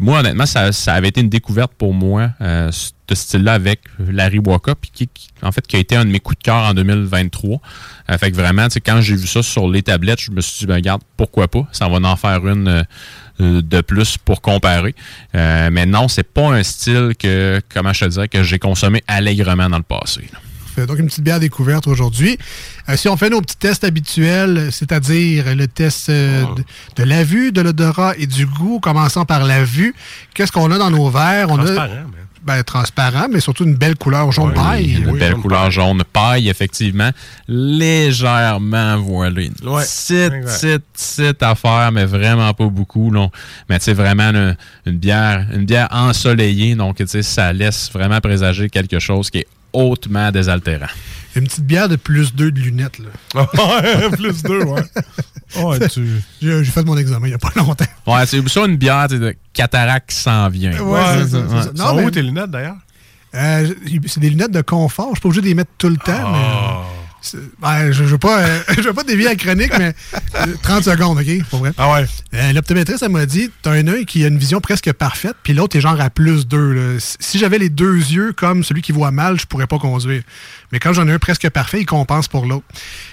moi, honnêtement, ça, ça avait été une découverte pour moi, euh, ce style-là avec la riz Waka, puis qui, qui- en fait, qui a été un de mes coups de cœur en 2023. Euh, fait que vraiment, quand j'ai vu ça sur les tablettes, je me suis dit, ben, regarde, pourquoi pas? Ça va en faire une euh, euh, de plus pour comparer. Euh, mais non, c'est pas un style que, comment je te dirais, que j'ai consommé allègrement dans le passé. là. Donc une petite bière découverte aujourd'hui. Euh, si on fait nos petits tests habituels, c'est-à-dire le test euh, de, de la vue, de l'odorat et du goût, commençant par la vue, qu'est-ce qu'on a dans nos verres? On a, ben, transparent, mais surtout une belle couleur jaune paille. Une belle couleur jaune paille, effectivement. Légèrement voilée. Ouais, petite, petite, petite affaire, mais vraiment pas beaucoup. Là. Mais tu sais, vraiment une, une bière une bière ensoleillée. Donc, tu sais, ça laisse vraiment présager quelque chose qui est hautement désaltérant. Une petite bière de plus 2 de lunettes. Là. Plus deux, ouais. Ouais, tu- J'ai j'ai fait mon examen il n'y a pas longtemps. Ouais, c'est ça une bière de cataracte qui s'en vient. Ouais, c'est ça, c'est ça. Non, Sont mais- où tes lunettes, d'ailleurs? Euh, c'est des lunettes de confort. Je suis pas obligé de les mettre tout le temps, Ah. mais. Euh, ben, je ne veux, pas, euh, je veux pas dévier la chronique, mais euh, 30 secondes, OK? Pour vrai. Ah ouais? Euh, L'optométriste, elle m'a dit t'as un œil qui a une vision presque parfaite, puis l'autre est genre à plus 2. Si j'avais les deux yeux comme celui qui voit mal, je pourrais pas conduire. Mais quand j'en ai un presque parfait, il compense pour l'autre.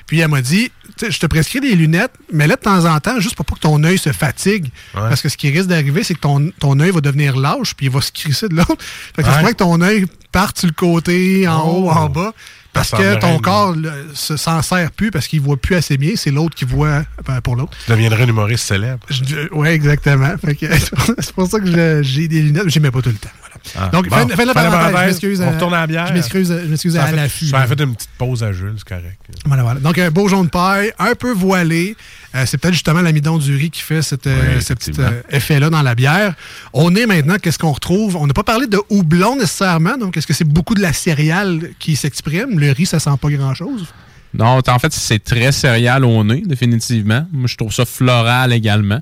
Puis elle m'a dit je te prescris des lunettes, mais là, de temps en temps, juste pour pas que ton œil se fatigue. Parce que ce qui risque d'arriver, c'est que ton, ton œil va devenir lâche, puis il va se crisser de l'autre. Fait que ça se Ouais. pourrait que ton œil parte sur le côté, en Oh. haut, en bas. Parce que ton corps le- se- s'en sert plus parce qu'il voit plus assez bien. C'est l'autre qui voit ben, pour l'autre. Tu deviendrais un humoriste célèbre. Oui, exactement. Fait que C'est pour ça que je- j'ai des lunettes. Je mets pas tout le temps. voilà. Ah, Donc, bon. fin, fin de la de parenthèse. Je m'excuse. On à- retourne à la bière. Je m'excuse je m'excuse Ça à a fait- l'affût. Ça a fait une petite pause à Jules, c'est correct. Voilà, voilà. Donc, un beau jaune paille, un peu voilé. Euh, c'est peut-être justement l'amidon du riz qui fait cette, euh, Oui, ce petit euh, effet-là dans la bière. On est maintenant, qu'est-ce qu'on retrouve? On n'a pas parlé de houblon nécessairement. Donc, est-ce que c'est beaucoup de la céréale qui s'exprime? Le riz, ça sent pas grand-chose. Non, en fait, c'est très céréal au nez, définitivement. Moi, je trouve ça floral également.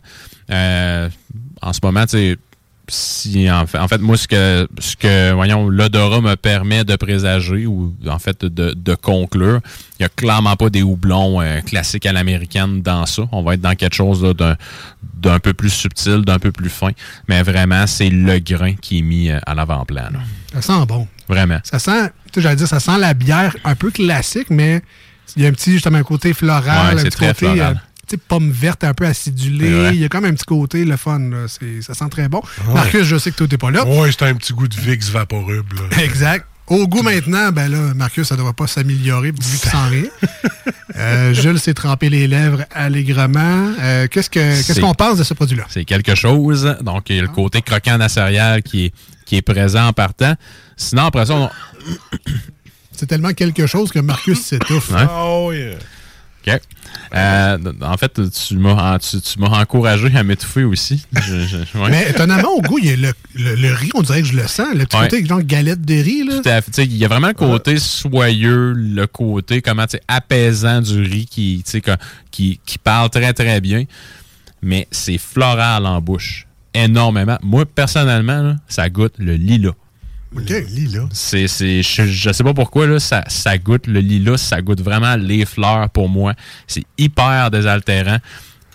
Euh, en ce moment, tu sais, si en fait, en fait, moi, ce que, ce que voyons, l'odorat me permet de présager ou en fait de, de conclure, il n'y a clairement pas des houblons euh, classiques à l'américaine dans ça. On va être dans quelque chose d'un, d'un peu plus subtil, d'un peu plus fin. Mais vraiment, c'est le grain qui est mis euh, à l'avant-plan. Ça sent bon. Vraiment. Ça sent, tu sais, j'allais dire, ça sent la bière un peu classique, mais il y a un petit, justement, un côté floral, Ouais, un petit côté, floral. euh, tu sais, pomme verte un peu acidulée. Il y a comme un petit côté, le fun, là. C'est- ça sent très bon. Ouais. Marcus, je sais que toi, t'es pas là. Ouais, c'est un petit goût de Vicks vaporub. là. Exact. Au goût maintenant, ben là, Marcus, ça ne devrait pas s'améliorer vu qu'il sent rien. Euh, Jules s'est trempé les lèvres allègrement. Euh, qu'est-ce que qu'est-ce C'est- qu'on pense de ce produit-là? C'est quelque chose. Donc, il y a le côté croquant de la céréale qui est, qui est présent en partant. Sinon, après ça, on... C'est tellement quelque chose que Marcus s'étouffe. Oh, yeah. OK. Euh, en fait, tu m'as tu, tu m'as encouragé à m'étouffer aussi. Je- je- ouais. Mais étonnamment, au goût, il y a le, le- le riz, on dirait que je le sens. Le petit Ouais. côté genre galette de riz. Là. Il y a vraiment le côté soyeux, le côté comment apaisant du riz qui, qui, qui parle très, très bien. Mais c'est floral en bouche. Énormément. Moi, personnellement, là, ça goûte le lilas. Lilas. C'est, c'est, je, je sais pas pourquoi, là, ça, ça goûte le lilas, ça goûte vraiment les fleurs pour moi. C'est hyper désaltérant.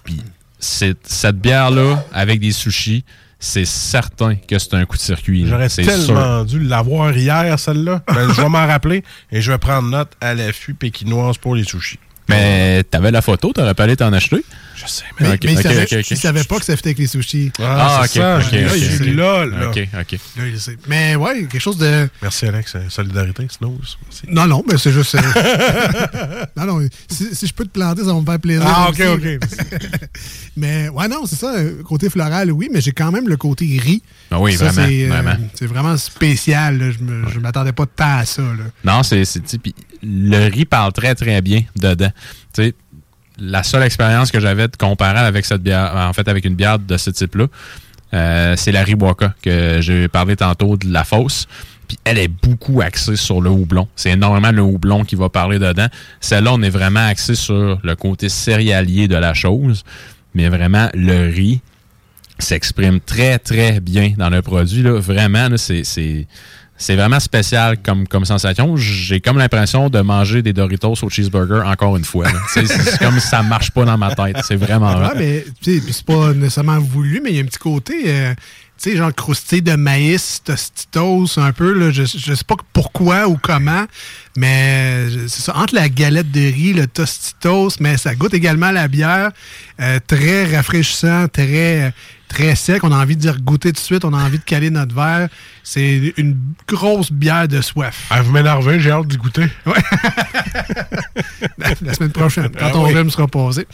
Puis c'est- cette bière-là, avec des sushis, c'est certain que c'est un coup de circuit. J'aurais tellement dû l'avoir hier, celle-là. Ben, je vais m'en rappeler et je vais prendre note à l'affût pékinoise pour les sushis. Mais t'avais la photo, t'aurais pas allé t'en acheter? Je sais, Mais, il savait, il savait pas que ça fitait avec les sushis. Ah, ok, ça, ok, là, ok. là, là. Ok, ok. Là, il sait. Mais ouais, quelque chose de. Merci, Alex. Euh, Solidarité. Merci. Non, non, mais c'est juste. euh, non, non, si, si je peux te planter, ça va me faire plaisir. Ah, aussi. ok, ok. mais ouais, non, c'est ça. euh, Côté floral, oui, mais j'ai quand même le côté riz. Ah oui, Ça, vraiment, c'est, euh, vraiment. C'est vraiment spécial. là. Je m'attendais pas tant à ça. Là. Non, c'est. puis le riz parle très, très bien dedans. Tu sais, la seule expérience que j'avais de comparer avec cette bière, en fait, avec une bière de ce type-là, euh, c'est la Riwaka, que j'ai parlé tantôt de la fosse. Puis elle est beaucoup axée sur le houblon. C'est énormément le houblon qui va parler dedans. Celle-là, on est vraiment axé sur le côté céréalier de la chose. Mais vraiment, le riz s'exprime très, très bien dans le produit. Là. Vraiment, là, c'est, c'est, vraiment spécial comme, comme sensation. J'ai comme l'impression de manger des Doritos au cheeseburger encore une fois. C'est, comme ça marche pas dans ma tête. C'est vraiment Ouais, vrai. mais sais, puis c'est pas nécessairement voulu, mais il y a un petit côté, euh, tu sais, genre croustillé de maïs, tostitos, un peu. Là, je, je sais pas pourquoi ou comment, mais c'est ça. Entre la galette de riz, le tostitos, mais ça goûte également la bière. euh, très rafraîchissant, très, très sec. On a envie de dire goûter tout de suite. On a envie de caler notre verre. C'est une grosse bière de soif. Ah, vous m'énervez, j'ai hâte d'y goûter. la semaine prochaine, quand Ah ton oui. rhume sera passé.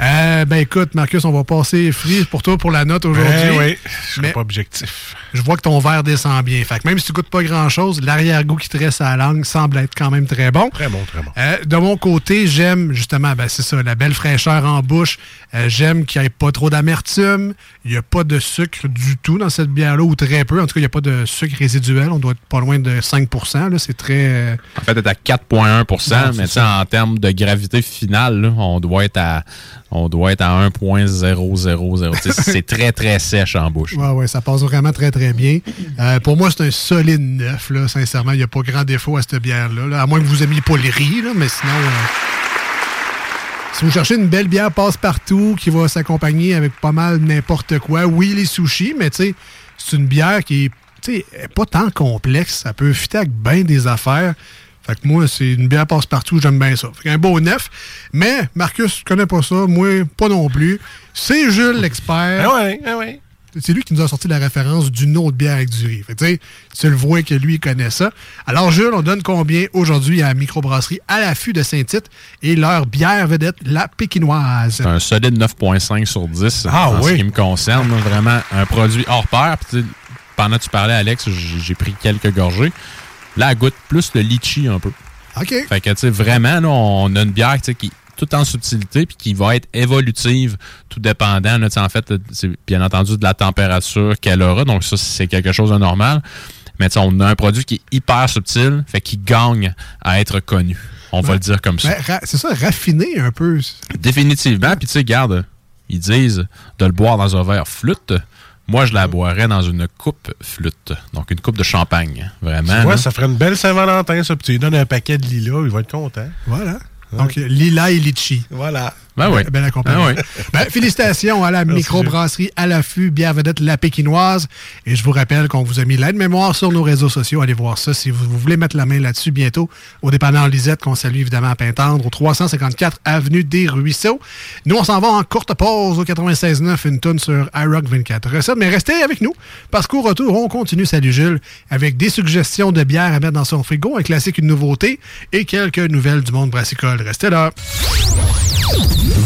Euh, ben écoute, Marcus, on va passer free pour toi pour la note aujourd'hui. Ben oui, je Mais pas objectif. Je vois que ton verre descend bien. Fait que même si tu goûtes pas grand-chose, l'arrière-goût qui te reste à la langue semble être quand même très bon. Très bon, très bon. Euh, de mon côté, j'aime justement, ben, c'est ça, la belle fraîcheur en bouche. Euh, j'aime qu'il n'y ait pas trop d'amertume. Il n'y a pas de sucre du tout dans cette bière-là, ou très peu. En tout cas, il n'y a pas de sucre résiduel. On doit être pas loin de 5 là. C'est très. euh, En fait, est à 4,1 Non, c'est mais en termes de gravité finale, là, on doit être à on doit être à 1,000. Tu sais, C'est très, très sèche en bouche. Ouais, ouais, ça passe vraiment très, très bien. Euh, pour moi, c'est un solide neuf, là. Sincèrement, il n'y a pas grand défaut à cette bière-là. là. À moins que vous aimiez pas les riz, là, mais sinon. euh, si vous cherchez une belle bière passe-partout qui va s'accompagner avec pas mal n'importe quoi, oui, les sushis, mais tu sais, c'est une bière qui est tu sais, pas tant complexe. Ça peut fitter avec bien des affaires. Fait que moi, c'est une bière passe-partout, j'aime bien ça. Fait qu'un beau neuf. Mais Marcus, je connais pas ça. Moi, pas non plus. C'est Jules, l'expert. Ah ouais, ah ouais. C'est lui qui nous a sorti la référence d'une autre bière avec du riz. Fait que, tu sais, tu le vois que lui, il connaît ça. Alors, Jules, on donne combien aujourd'hui à la microbrasserie à l'affût de Saint-Tite et leur bière vedette, la pékinoise? C'est un solide 9,5 sur 10 Ah en oui. ce qui me concerne. Vraiment un produit hors pair. Puis, tu sais, pendant que tu parlais, Alex, j'ai pris quelques gorgées. Là, elle goûte plus le litchi un peu. OK. Fait que, tu sais, vraiment, là, on a une bière qui est tout en subtilité puis qui va être évolutive, tout dépendant, là, en fait, bien entendu de la température qu'elle aura. Donc, ça, c'est quelque chose de normal. Mais on a un produit qui est hyper subtil, fait qu'il gagne à être connu. On va le dire comme ça. Ben, c'est ça, raffiné un peu. Définitivement. Puis tu sais, garde, ils disent de le boire dans un verre flûte. Moi, je la boirais dans une coupe flûte. Donc, une coupe de champagne. Vraiment. Tu vois, ça ferait une belle Saint-Valentin, ça. Puis tu lui donnes un paquet de lilas, il va être content. Voilà. Donc, lila et litchi. Voilà. Ben oui. Belle. Ben oui. Ben, félicitations à la microbrasserie à l'affût, bière vedette La Pékinoise. Et je vous rappelle qu'on vous a mis l'aide-mémoire sur nos réseaux sociaux. Allez voir ça si vous, vous voulez mettre la main là-dessus bientôt. Au dépanneur Lisette, qu'on salue évidemment à Pintendre, au 354 Avenue des Ruisseaux. Nous, on s'en va en courte pause au 96.9, une tonne sur iRock 24 recettes. Mais restez avec nous, parce qu'au retour, on continue, salut Jules, avec des suggestions de bière à mettre dans son frigo, un classique, une nouveauté, et quelques nouvelles du monde brassicole. Restez là.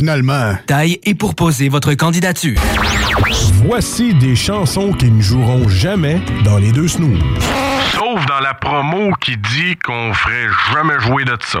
finalement. Taille et pour poser votre candidature. Voici des chansons qui ne joueront jamais dans les deux snooze. Sauf dans la promo qui dit qu'on ferait jamais jouer de ça.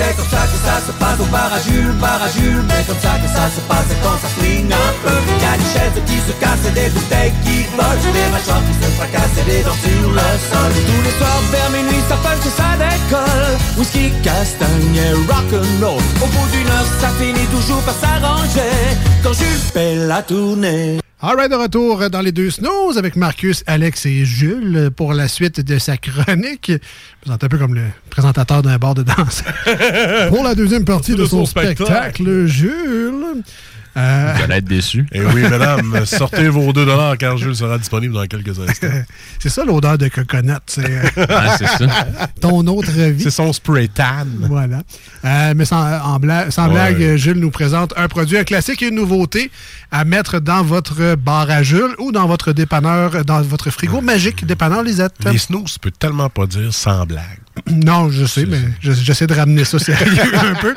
C'est comme ça que ça se passe au bar à Jules, bar à Jules C'est comme ça que ça se passe quand ça swing un peu. Y'a des chaises qui se cassent et des bouteilles qui volent Des mâchoires qui se fracassent et des dents sur le sol. Tous les soirs vers minuit ça punch et ça décolle. Whisky, castagne et rock'n'roll. Au bout d'une heure ça finit toujours par s'arranger. Quand Jules fait la tournée All right, de retour dans les deux snooze avec Marcus, Alex et Jules pour la suite de sa chronique. Je sens un peu comme le présentateur d'un bar de danse. pour la deuxième partie de, De son, son spectacle. spectacle, Jules. Euh, Vous allez être déçus. Eh oui, mesdames, sortez vos 2 car Jules sera disponible dans quelques instants. c'est ça l'odeur de coconut. C'est euh, Ah, c'est ça. ton autre vie. C'est son spray tan. Voilà. Euh, mais sans, en bla- sans Ouais. blague, Jules nous présente un produit, un classique et une nouveauté à mettre dans votre bar à Jules ou dans votre dépanneur, dans votre frigo magique dépanneur Lisette. Les snooze, tu peux tellement pas dire sans blague. Non, je sais, mais je- j'essaie de ramener ça sérieux un peu.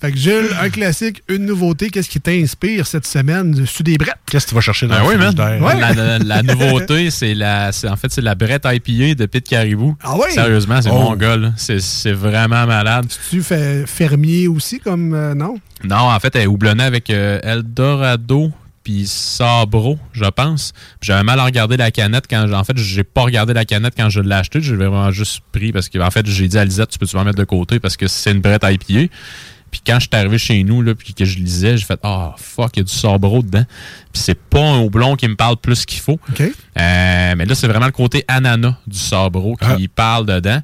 Fait que Gilles, un classique, une nouveauté. Qu'est-ce qui t'inspire cette semaine? Dessus des brettes? Qu'est-ce que tu vas chercher Ben oui, man. Ouais. La, la- la nouveauté, c'est la, en fait, c'est la Brette IPA de Pete Caribou. Ah ouais? Sérieusement, c'est Oh. mon gars, là. C'est, c'est vraiment malade. Tu fais fermier aussi, comme euh, non? Non, en fait, elle est houblonnée avec euh, Eldorado puis Sabro, je pense. J'avais mal à regarder la canette quand... En fait, j'ai pas regardé la canette quand je l'ai acheté. J'ai vraiment juste pris parce que, en fait, j'ai dit à Lisette, tu peux-tu m'en mettre de côté parce que c'est une brette IPA. Puis quand je suis arrivé chez nous, là, puis que je lisais, j'ai fait « Ah, fuck, il y a du Sabro dedans. » Puis c'est pas un houblon qui me parle plus qu'il faut. Euh, mais là, c'est vraiment le côté ananas du Sabro qui parle dedans.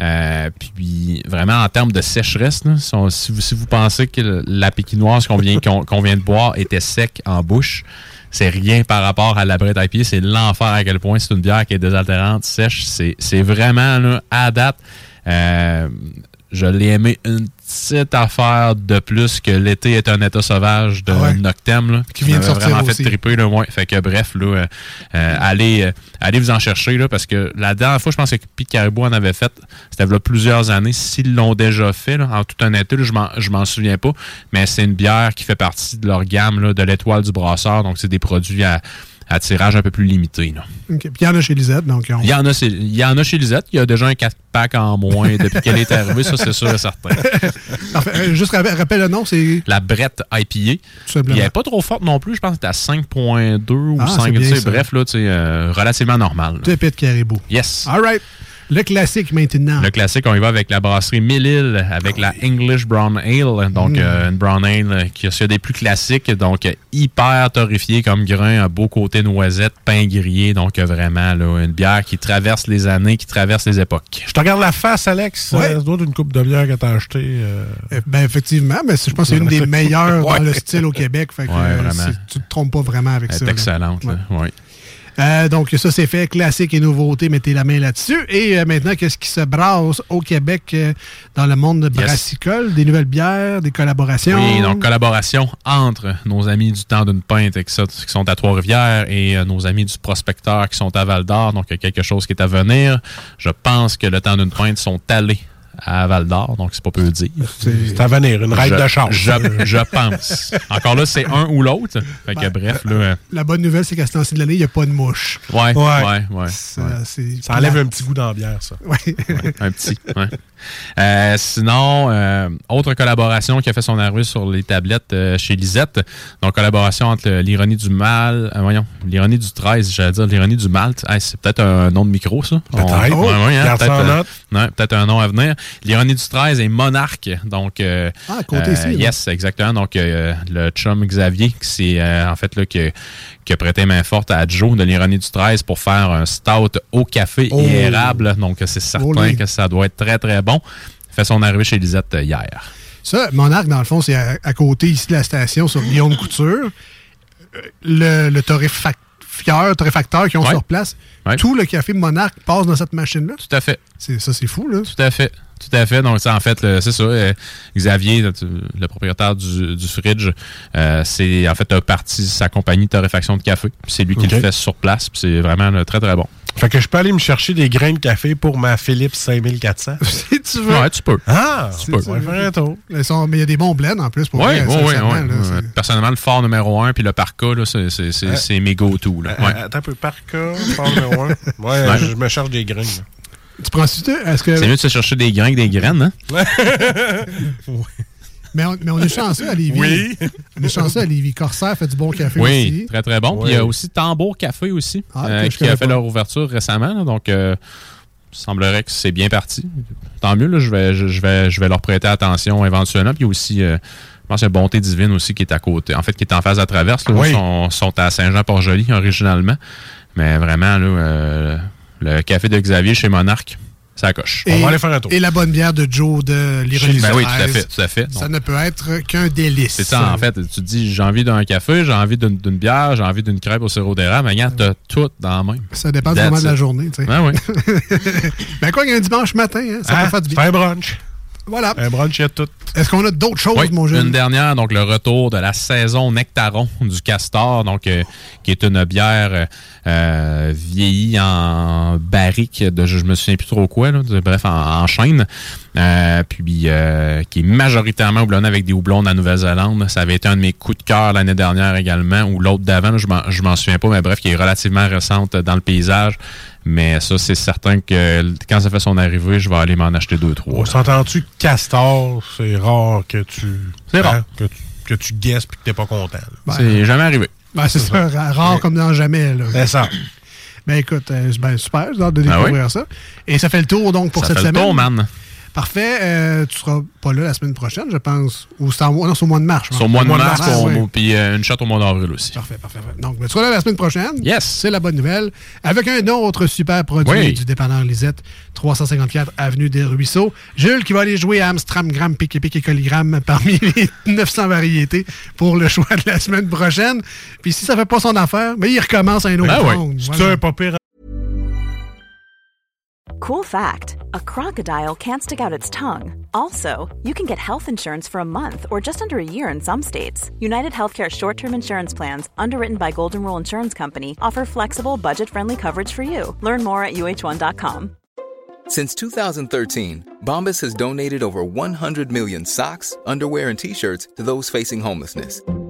Euh, puis vraiment en termes de sécheresse, si, vous, pensez que la pékinoise qu'on vient, de boire était sec en bouche, c'est rien par rapport à la brette IPA. C'est l'enfer à quel point c'est une bière qui est désaltérante, sèche. C'est vraiment à date. euh, je l'ai aimé une petite affaire de plus que l'été est un état sauvage de Ah ouais. Noctem. Là, Qui vient de sortir vraiment aussi. fait triper. Là, ouais. Fait que bref, là, euh, euh, allez, euh, allez vous en chercher là, parce que la dernière fois, je pense que Pete Caribou en avait fait, c'était a plusieurs années. S'ils l'ont déjà fait, là, en toute honnêteté, là, je m'en- je m'en souviens pas, mais c'est une bière qui fait partie de leur gamme là, de l'étoile du brasseur. Donc, c'est des produits à, à tirage un peu plus limité. Là. OK. Puis il y en a chez Lisette, donc on- Il y en a, il y en a chez Lisette. Il y a déjà un 4-pack en moins depuis qu'elle est arrivée. Ça, c'est sûr et certain. Enfin, euh, juste rappel, rappelle le nom, c'est... La Brette IPA. simplement. Il n'est pas trop forte non plus. Je pense que c'était à 5.2 ou Ah, 5. c'est bien, tu sais, ça. bref, là, tu sais, euh, relativement normal. De Pete Caribou. Yes. All right. Le classique maintenant. Le classique, on y va avec la brasserie Mille-Îles, avec la English Brown Ale. Donc, Mm. euh, une Brown Ale euh, qui a c'est des plus classiques, donc euh, hyper torréfié comme grain, un beau côté noisette, pain grillé. Donc, euh, vraiment, là, une bière qui traverse les années, qui traverse les époques. Je te regarde la face, Alex. Ouais. Euh, Ça doit être une coupe de bière que t'as acheté. euh. Euh, Ben effectivement, mais c'est- je pense que c'est une des meilleures Ouais. dans le style au Québec. Fait que, Ouais, euh, vraiment. c'est- tu te trompes pas vraiment avec Elle ça. est là. excellente. là. Ouais. Euh, donc ça c'est fait, classique et nouveauté, mettez la main là-dessus. Et euh, maintenant, qu'est-ce qui se brasse au Québec euh, dans le monde brassicole? Des nouvelles bières, des collaborations? Oui, donc collaboration entre nos amis du temps d'une pinte et qui sont, qui sont à Trois-Rivières et nos amis du prospecteur qui sont à Val-d'Or. Donc, il y a quelque chose qui est à venir. Je pense que le temps d'une pinte sont allés à Val-d'Or, donc c'est pas peu dire. C'est à venir, une règle de chance. Je, je pense. Encore là, c'est un ou l'autre. Fait que bref, là. euh, La bonne nouvelle, c'est qu'à ce temps-ci de l'année, il n'y a pas de mouche. Ouais, ouais, ouais. Ça, ouais. enlève un petit goût dans la bière, ça. Ouais. Un petit, ouais. Euh, sinon, euh, autre collaboration qui a fait son arrivée sur les tablettes euh, chez Lisette. Donc, collaboration entre l'ironie du mal, euh, voyons, l'ironie du 13, j'allais dire l'ironie du malte. Hey, c'est peut-être un nom de micro, ça. Peut-être. On- Oh, ouais, ouais, hein, euh, ouais, peut-être un nom à venir. L'ironie du 13 est Monarque. Donc, euh, Ah, côté ici, là. Yes, exactement. Donc, euh, le chum Xavier, qui c'est euh, en fait là, que, qui a prêté main forte à Joe de l'ironie du 13 pour faire un stout au café Oh. et érable. Donc, c'est certain Oh, que ça doit être très, très bon. Fait son arrivée chez Lisette euh, hier. Ça, Monarque, dans le fond, c'est à, à côté ici de la station sur Guillaume Couture. Euh, Le, le qui ont Ouais. sur place, Ouais. tout le café Monarque passe dans cette machine-là. Tout à fait. C'est, ça, c'est fou, là. Tout à fait. Tout à fait. Donc, ça, en fait, c'est ça. euh, Xavier, le, propriétaire du, du fridge, euh, c'est en fait a parti sa compagnie de torréfaction de café. C'est lui qui le fait sur place. Puis c'est vraiment là, très, très bon. Fait que je peux aller me chercher des grains de café pour ma Philips 5400. si tu veux. Ouais, tu peux. Ah, Tu peux. mais il y a des bons blends en plus pour Oui, vrai, oui, oui. Personnellement, le fort numéro 1 puis le parka, là, c'est, c'est, c'est, Euh, c'est mes go-to. Là. Euh, Ouais. Attends un peu, par cas, par numéro un. Ouais, Ouais. je me charge des grains. là. Tu prends tu Est-ce que... C'est mieux de se chercher des grains que des graines, hein? mais, on, mais on est chanceux à Lévis. Oui. On est chanceux à Lévis. Corsair fait du bon café Oui, aussi. très très bon. Puis il y a aussi Tambour Café aussi, Ah, euh, qui a fait pas. leur ouverture récemment. là. donc, euh, il semblerait que c'est bien parti. Tant mieux, là, je, vais, je, je vais, je vais leur prêter attention éventuellement. Puis il y a aussi, euh, je pense, qu'il y a Bonté Divine aussi qui est à côté. En fait, qui est en face à traverse. Là, Oui. Ils sont, sont à Saint-Jean-Port-Joli originalement. Mais vraiment, là, euh, le café de Xavier chez Monarque, ça coche. Et, et la bonne bière de Joe de l'Ironie Ben oui, tout à 13. fait, tout à fait. Ça ne peut être qu'un délice. C'est ça, en fait. Tu te dis, j'ai envie d'un café, j'ai envie d'une bière, j'ai envie d'une crêpe au sirop d'érable. Mais regarde, t'as tout dans la même. Ça dépend du moment de la journée. tu sais. Ben oui. ben quoi, qu'il y a un dimanche matin, hein, ça Ah, peut faire du bien. fais un brunch. Voilà. Un brunch, il y a tout. Est-ce qu'on a d'autres choses, Oui, mon jeune? une dernière, donc le retour de la saison Nectaron du Castor, donc euh, qui est une bière euh, vieillie en barrique de je, je me souviens plus trop quoi, là, de- bref, en, en chêne. Euh, puis euh, qui est majoritairement houblonnée avec des houblons de la Nouvelle-Zélande. Ça avait été un de mes coups de cœur l'année dernière également, ou l'autre d'avant, là, je m'en- je m'en souviens pas, mais bref, qui est relativement récente dans le paysage. Mais ça, c'est certain que quand ça fait son arrivée, je vais aller m'en acheter deux, trois. On s'entend-tu que Castor, c'est rare que tu. C'est rare. hein, que, tu que tu guesses puis que t'es pas content. C'est jamais arrivé. Ben, c'est ça, rare comme dans jamais. Là. C'est ça. Ben écoute, euh, ben, super, j'ai hâte de Ah découvrir oui. ça. Et ça fait le tour donc pour Ça cette fait le semaine. tour, man. Parfait. Euh, tu seras pas là la semaine prochaine, je pense. Ou c'est en mois- non, c'est au mois de mars. pense. le mois de mars, puis euh, une shot au mois d'avril aussi. Parfait, parfait. parfait. Donc, tu seras là la semaine prochaine. Yes. C'est la bonne nouvelle. Avec un autre super produit Oui. du dépanneur Lisette, 354 Avenue des Ruisseaux. Jules qui va aller jouer à Amstram, Gram, Piqué, Piqué, Colligramme parmi les 900 variétés pour le choix de la semaine prochaine. Puis si ça fait pas son affaire, mais il recommence à un autre Ben oui. round. C'est Voilà. un pas pire. Cool fact a crocodile can't stick out its tongue. Also, you can get health insurance for a month or just under a year in some states. United Healthcare short term insurance plans, underwritten by Golden Rule Insurance Company, offer flexible, budget friendly coverage for you. Learn more at uh1.com. Since 2013, Bombas has donated over 100 million socks, underwear, and t shirts to those facing homelessness.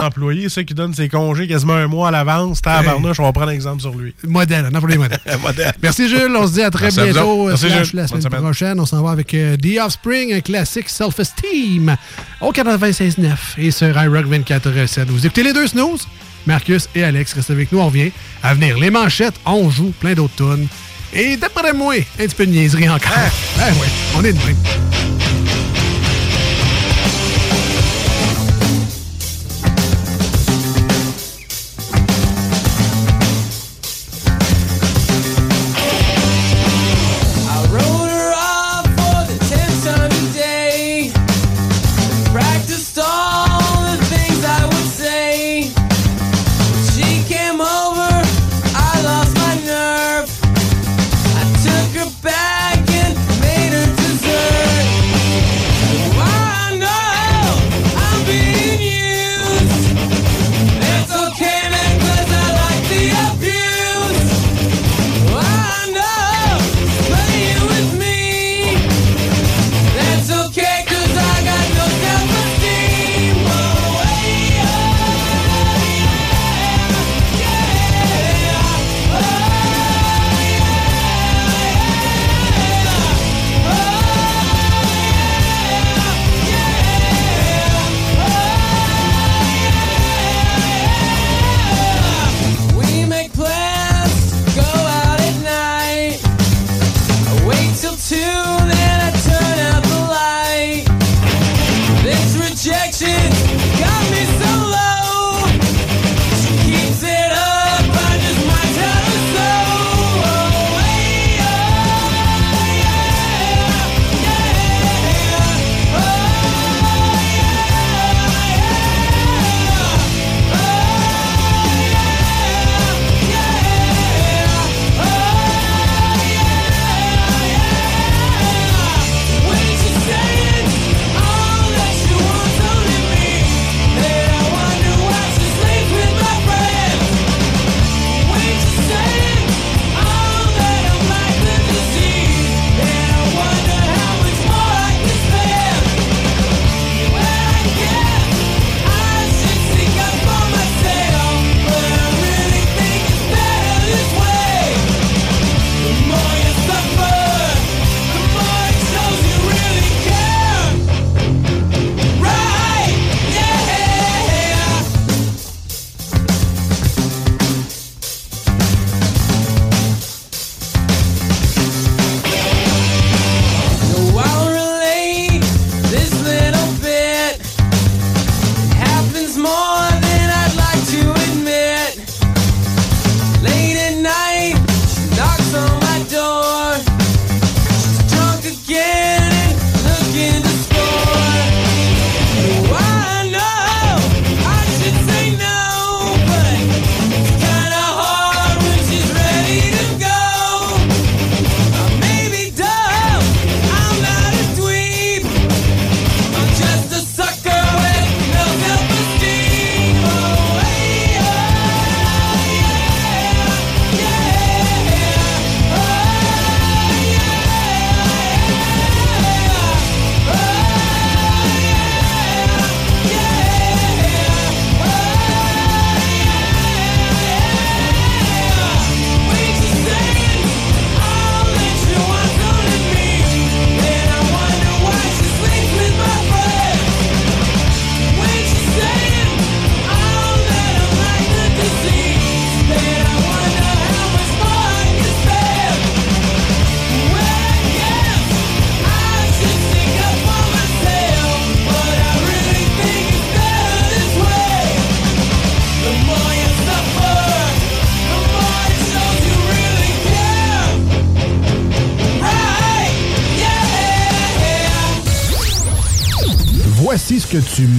Employé, ceux qui donnent ses congés quasiment un mois à l'avance, tabarnouche, on va prendre un exemple sur lui. Modèle, on a les modèles. Modèle. Merci Jules, on se dit à très Merci bientôt. Merci, Jules. la semaine semaine. prochaine, on s'en va avec euh, The Offspring, un classique Self-Esteem au 96.9 et sur iRock 24.7. Vous écoutez les deux snooze, Marcus et Alex, restez avec nous, on revient. À venir, les manchettes, on joue plein d'autres tunes. Et d'après moi, un petit peu de niaiserie encore. Ben ouais, on est de même.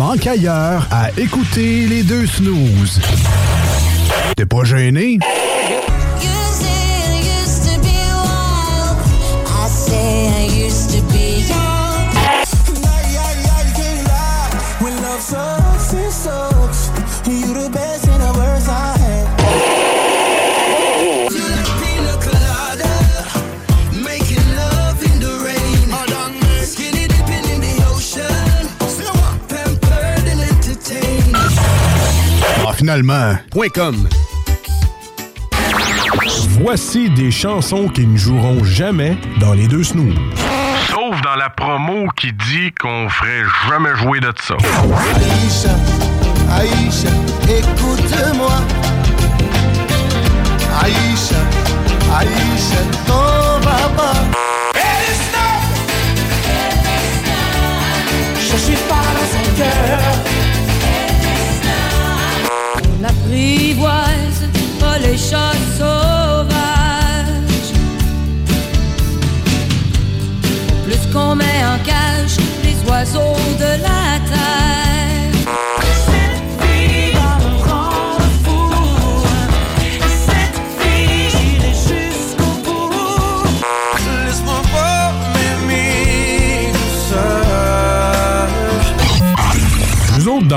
manque qu'ailleurs à écouter les deux snooze. T'es pas gêné? Voici des chansons qui ne joueront jamais dans les deux snooze. Sauf dans la promo qui dit qu'on ferait jamais jouer de ça. Aïcha, Aïcha, écoute-moi. les chats sauvages. Plus qu'on met en cage les oiseaux de la terre.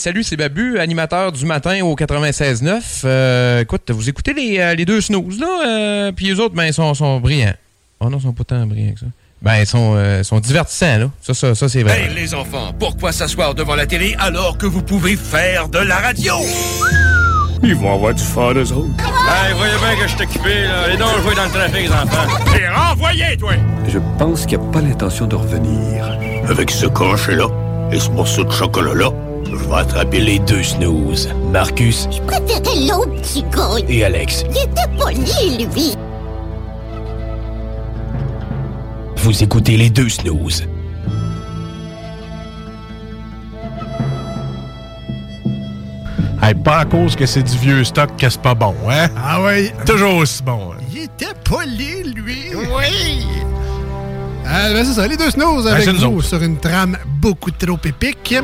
Salut, c'est Babu, animateur du matin au 96.9. Euh, écoute, vous écoutez les, euh, les deux snooze, là, euh, puis les autres, ben, ils sont, sont brillants. Oh non, ils sont pas tant brillants que ça. Ben, ils sont, euh, sont divertissants, là. Ça, ça, ça c'est vrai. Hey les enfants, pourquoi s'asseoir devant la télé alors que vous pouvez faire de la radio? Ils vont avoir du fun, eux autres. Hey, voyez bien que je suis occupé, là. Les dons, jouer dans le trafic, les enfants. T'es renvoyé, toi! Je pense qu'il n'y a pas l'intention de revenir. Avec ce crochet-là et ce morceau de chocolat-là, je vais attraper les deux snooze. Marcus Je préférais l'autre petit gars. et Alex. Il était poli, lui. Vous écoutez les deux snooze. Hey, pas à cause que c'est du vieux stock que c'est pas bon, hein? Ah oui. Toujours aussi bon. hein. Il était poli, lui. Oui. Euh, ben c'est ça, les deux snooze avec c'est nous autres. sur une trame beaucoup trop épique.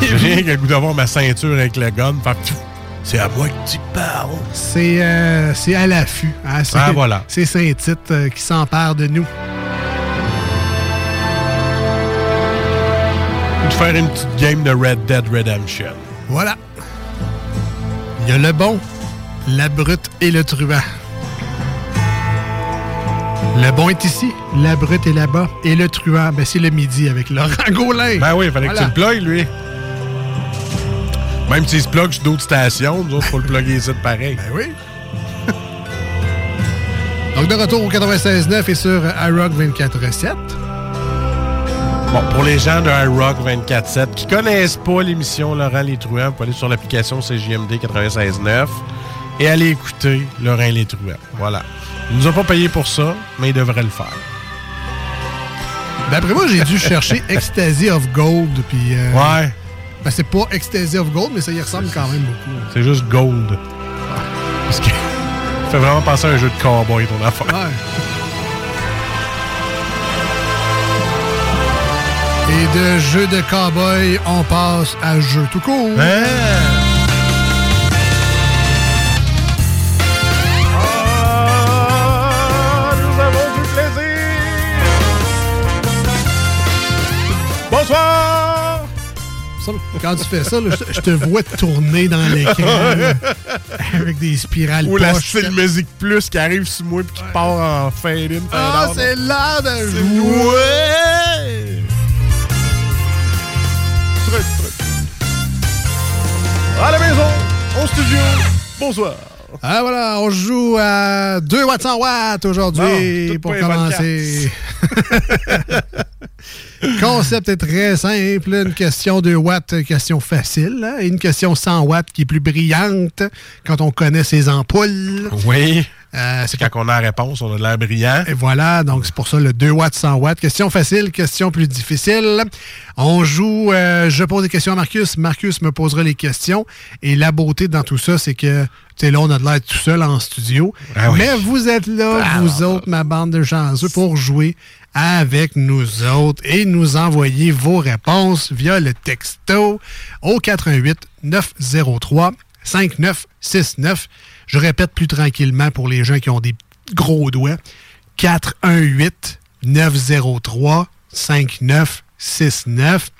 J'ai rien qu'à goût d'avoir ma ceinture avec le gun. C'est à moi que tu parles. C'est euh, à l'affût. hein, c'est- Ah, voilà. C'est Saint-Tite euh, qui s'empare de nous. De faire une petite game de Red Dead Redemption. Voilà. Il y a le bon, la brute et le truand. Le bon est ici, la brute est là-bas. Et le truand, ben, c'est le midi avec Laurent Gaulin. Ben oui, il fallait Voilà. que tu le plugues, lui. Même s'il se plug sur d'autres stations, nous autres, faut le plugger ici de pareil. Ben oui. Donc, de retour au 96.9 et sur iRock 24.7. Bon, pour les gens de iRock 24.7 qui connaissent pas l'émission Laurent Les Truands, vous pouvez aller sur l'application CJMD 96.9 et aller écouter Laurent Les Truands. Voilà. Il nous a pas payé pour ça, mais il devrait le faire. D'après moi, j'ai dû chercher Ecstasy of Gold. Puis, euh, Ouais. Ben, c'est pas Ecstasy of Gold, mais ça y ressemble quand même beaucoup. C'est juste Gold. Parce que ça fait vraiment penser à un jeu de cowboy, ton affaire. Ouais. Et de jeu de cowboy, on passe à jeu tout court. Hein? Ça, Quand tu fais ça, là, je je te vois tourner dans l'écran là, avec des spirales Ou la style musique plus qui arrive sur moi puis qui part en fade in, fade Ah, c'est l'heure de jouer! Truc, truc. À la maison, au studio, bonsoir. Ah voilà, on joue à 2 watts 100 watts aujourd'hui pour commencer. Concept est très simple. Une question 2 watts, question facile. hein, Et une question 100 watts qui est plus brillante quand on connaît ses ampoules. Oui. Euh, c'est quand on a la réponse, on a de l'air brillant. Et voilà, donc c'est pour ça le 2 watts, 100 watts. Question facile, question plus difficile. On joue, euh, je pose des questions à Marcus, Marcus me posera les questions. Et la beauté dans tout ça, c'est que, tu sais, là, on a de l'air tout seul en studio. Ah oui. Mais vous êtes là, Ah, vous autres, ma bande de chanceux, pour jouer avec nous autres et nous envoyer vos réponses via le texto au 88 903 5969. Je répète plus tranquillement pour les gens qui ont des gros doigts. 418 903 5969.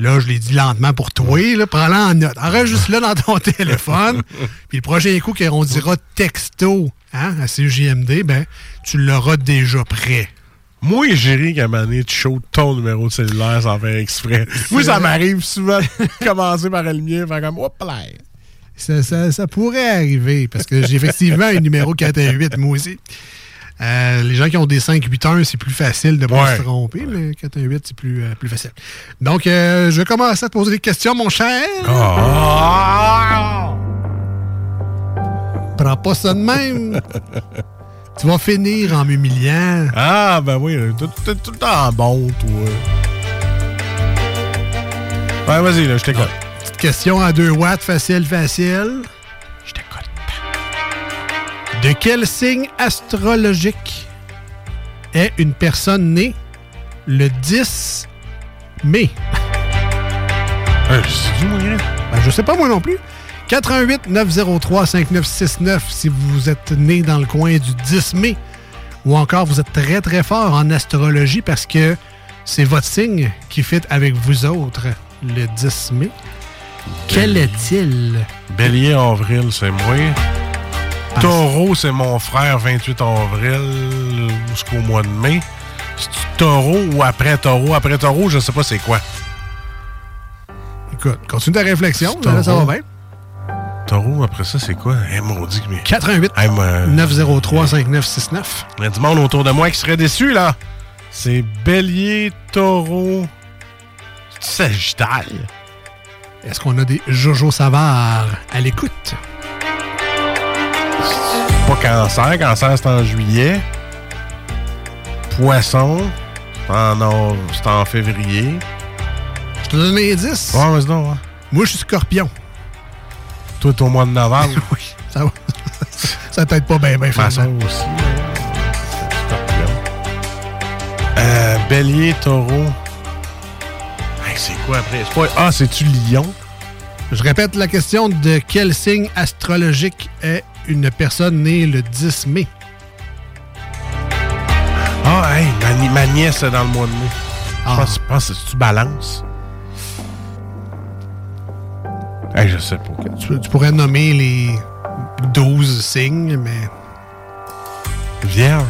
Là, je l'ai dit lentement pour toi. Prends-le en note. Enregistre-le dans ton téléphone. Puis le prochain coup qu'on dira texto hein, à CJMD, ben, tu l'auras déjà prêt. Moi, j'ai ri qu'à un moment donné, tu ton numéro de cellulaire sans faire exprès. Moi, ça m'arrive souvent de commencer par le mien, faire comme, hop là. Ça, ça- ça pourrait arriver parce que j'ai effectivement un numéro 418, moi aussi. Euh, les gens qui ont des 581, c'est plus facile de ne pas se tromper, mais 418, c'est plus, euh, plus facile. Donc, euh, je vais commencer à te poser des questions, mon cher. Ah! Prends pas ça de même. tu vas finir en m'humiliant. Ah, ben oui, t'es t'es tout le temps bon, toi. Ouais, vas-y, là, je t'écoute. Petite question à 2 watts, facile, facile. Je t'écoute. De quel signe astrologique est une personne née le 10 mai? Euh, c'est du moyen. Ben, je sais pas moi non plus. 88 903 5969 si vous êtes né dans le coin du 10 mai. Ou encore vous êtes très très fort en astrologie parce que c'est votre signe qui fit avec vous autres. le 10 mai. Quel est-il? Bélier, avril, c'est moi. Taureau, c'est mon frère, 28 avril jusqu'au mois de mai. C'est taureau ou après taureau? Après taureau, je sais pas c'est quoi. Écoute, continue ta réflexion, là, ça va bien. Taureau, après ça, c'est quoi? Eh, maudit. Mais... 88 Hey, moi, 903 5969. Il y a du monde autour de moi qui serait déçu, là. C'est Bélier, Taureau, Sagittaire. Est-ce qu'on a des Jojo Savard à l'écoute? Pas cancer. Cancer, c'est en juillet. Poisson, c'est en, en février. Je te donne un indice. Ouais, vas-y donc, ouais. Moi, je suis scorpion. Toi, t'es au mois de novembre. oui, ça va. ça t'aide pas bien, bien, Poisson finalement. aussi. Scorpion. Euh, bélier, taureau. Hey, c'est quoi après? C'est pas- Ah, c'est-tu lion? Je répète la question de quel signe astrologique est une personne née le 10 mai? Ah, hey, ma, ni- ma nièce est dans le mois de mai. Ah. Je pense, que c'est-tu balance? Hey, je sais pas. Tu, tu pourrais nommer les 12 signes, mais Vierge.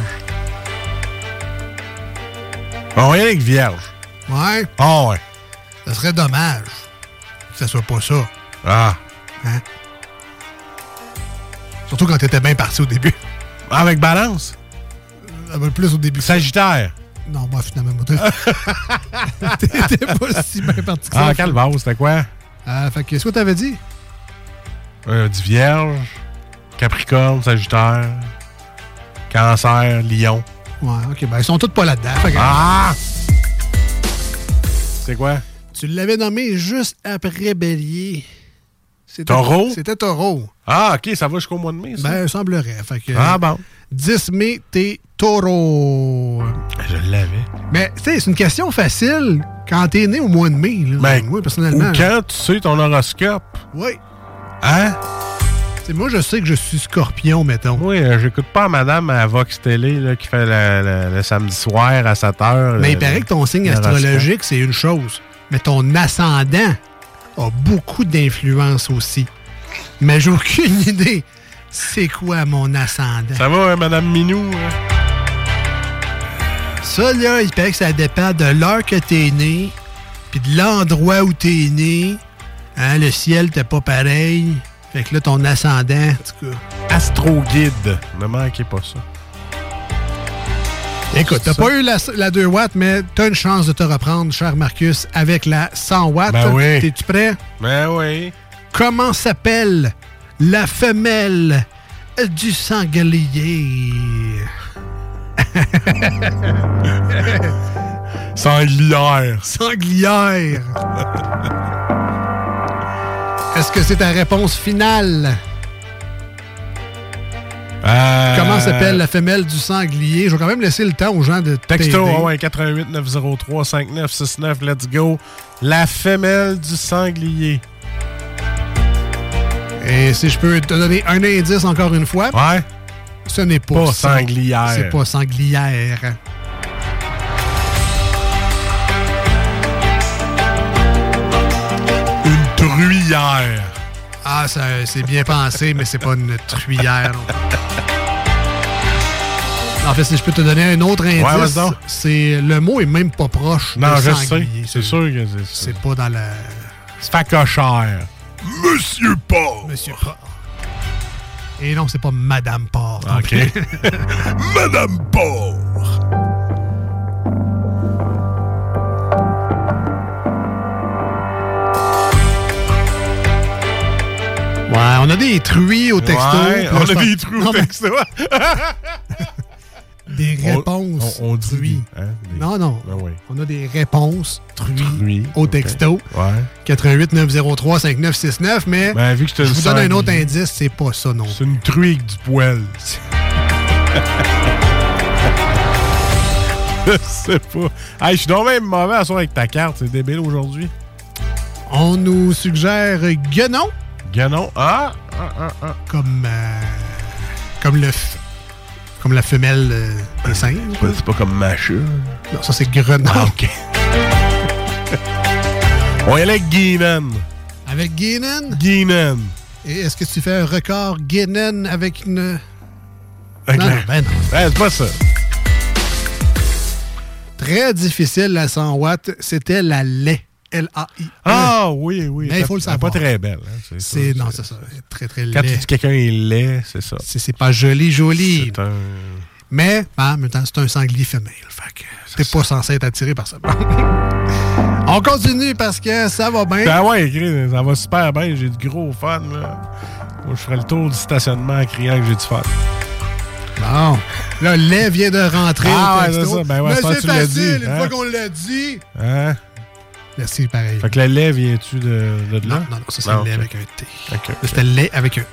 On avec vierge. ouais, Ah ouais. ça serait dommage que ça soit pas ça. Ah. Hein? Surtout quand t'étais bien parti au début. Avec balance? Ça va plus au début. Sagittaire. Non, moi, finalement, moi, t'étais pas si bien parti que ça. Ah, calvaire, c'était quoi? Ah, fait que, qu'est-ce que t'avais dit? Euh, dit vierge, capricorne, sagittaire, cancer, lion. Ouais, ok, ben ils sont tous pas là-dedans. Fait que- Ah! C'est quoi? Tu l'avais nommé juste après Bélier. C'était- Taureau? C'était Taureau. Ah, ok, ça va jusqu'au mois de mai, ça? Ben, semblerait. Fait que, ah, bon. 10 mai, t'es Taureau. Je l'avais. Mais, tu sais, c'est une question facile quand t'es né au mois de mai. Là, Ben, moi, Ou personnellement. quand tu sais ton horoscope. Oui. Hein? Moi, je sais que je suis scorpion, mettons. Oui, euh, j'écoute pas madame à Vox Télé là, qui fait le, le- le samedi soir à 7 h. Mais il paraît que ton signe astrologique, c'est une chose. Mais ton ascendant a beaucoup d'influence aussi. Mais j'ai aucune idée. C'est quoi mon ascendant? Ça va, hein, madame Minou? hein? Ça, là, il paraît que ça dépend de l'heure que t'es né, puis de l'endroit où t'es né. Hein, le ciel, t'es pas pareil. Fait que là, ton ascendant, en tout cas. Astro Guide. Ne manquez pas ça. Écoute, t'as pas eu la, la 2 watts, mais t'as une chance de te reprendre, cher Marcus, avec la 100 watts. Ben oui. T'es-tu prêt? Ben oui. Comment s'appelle la femelle du sanglier? Sanglière. Sanglière. Est-ce que c'est ta réponse finale? Euh, Comment s'appelle la femelle du sanglier? Je vais quand même laisser le temps aux gens de Texto, ah ouais, 88 903 5969, let's go. La femelle du sanglier. Et si je peux te donner un indice encore une fois, Ouais. ce n'est pas, Pas sanglière. C'est pas sanglière. Une truyère. Ah, c'est bien pensé, mais c'est pas une truyère. En fait, si je peux te donner un autre Ouais, indice, donc. c'est le mot est même pas proche Non, de je sais. C'est sûr que c'est ça. C'est pas dans la... C'est facochère. Monsieur Porc. Monsieur Porc. Et non, c'est pas Madame non OK. Madame Porc. Ouais, on a des truies au texto. Ouais, on a des Non, au texto. Des On- réponses. On, on dit. truies. hein, Non, non. Oui. On a des réponses truies au texto. Ouais. 88 903 5969, mais Ben, vu que j'étais je vous donne un autre indice, c'est pas ça non. C'est une truie avec du poil. Je sais pas. Hey, je suis donc même mauvais à soir avec ta carte. C'est débile aujourd'hui. On nous suggère Guenon Ganon. Ah! ah, ah, ah. comme euh, comme le f- comme la femelle euh, des singes. C'est pas comme Macha. Non, ça c'est Grenon. Ah, OK. On y allait avec Guinan. Avec Guinan? Guinan. Et est-ce que tu fais un record Guinan avec une... Avec Non, la- ben non. Ouais, c'est pas ça. Très difficile, la 100 watts. C'était la lait. L-A-I. Ah oui, oui. Mais il faut le savoir. pas très belle. hein, c'est non, c'est ça. Très, très Quand tu laid. dis quelqu'un est laid, c'est ça. C'est, c'est pas joli, joli. C'est un... Mais, ben, en même temps, c'est un sanglier femelle. Fait que t'es pas censé être attiré par ça. On continue parce que ça va bien. Ah ouais, ça va super bien. J'ai du gros fun, là. Moi, je ferai le tour du stationnement en criant que j'ai du fun. Bon. Là, le lait vient de rentrer Ah au ouais, c'est ça. Ben ouais, l'as facile, dit, une hein? fois qu'on l'a dit. Hein? Merci, pareil. Fait que le lait, vient-tu de, de là? Non, non, non, ça, c'est le lait avec un T. C'était le lait avec un E.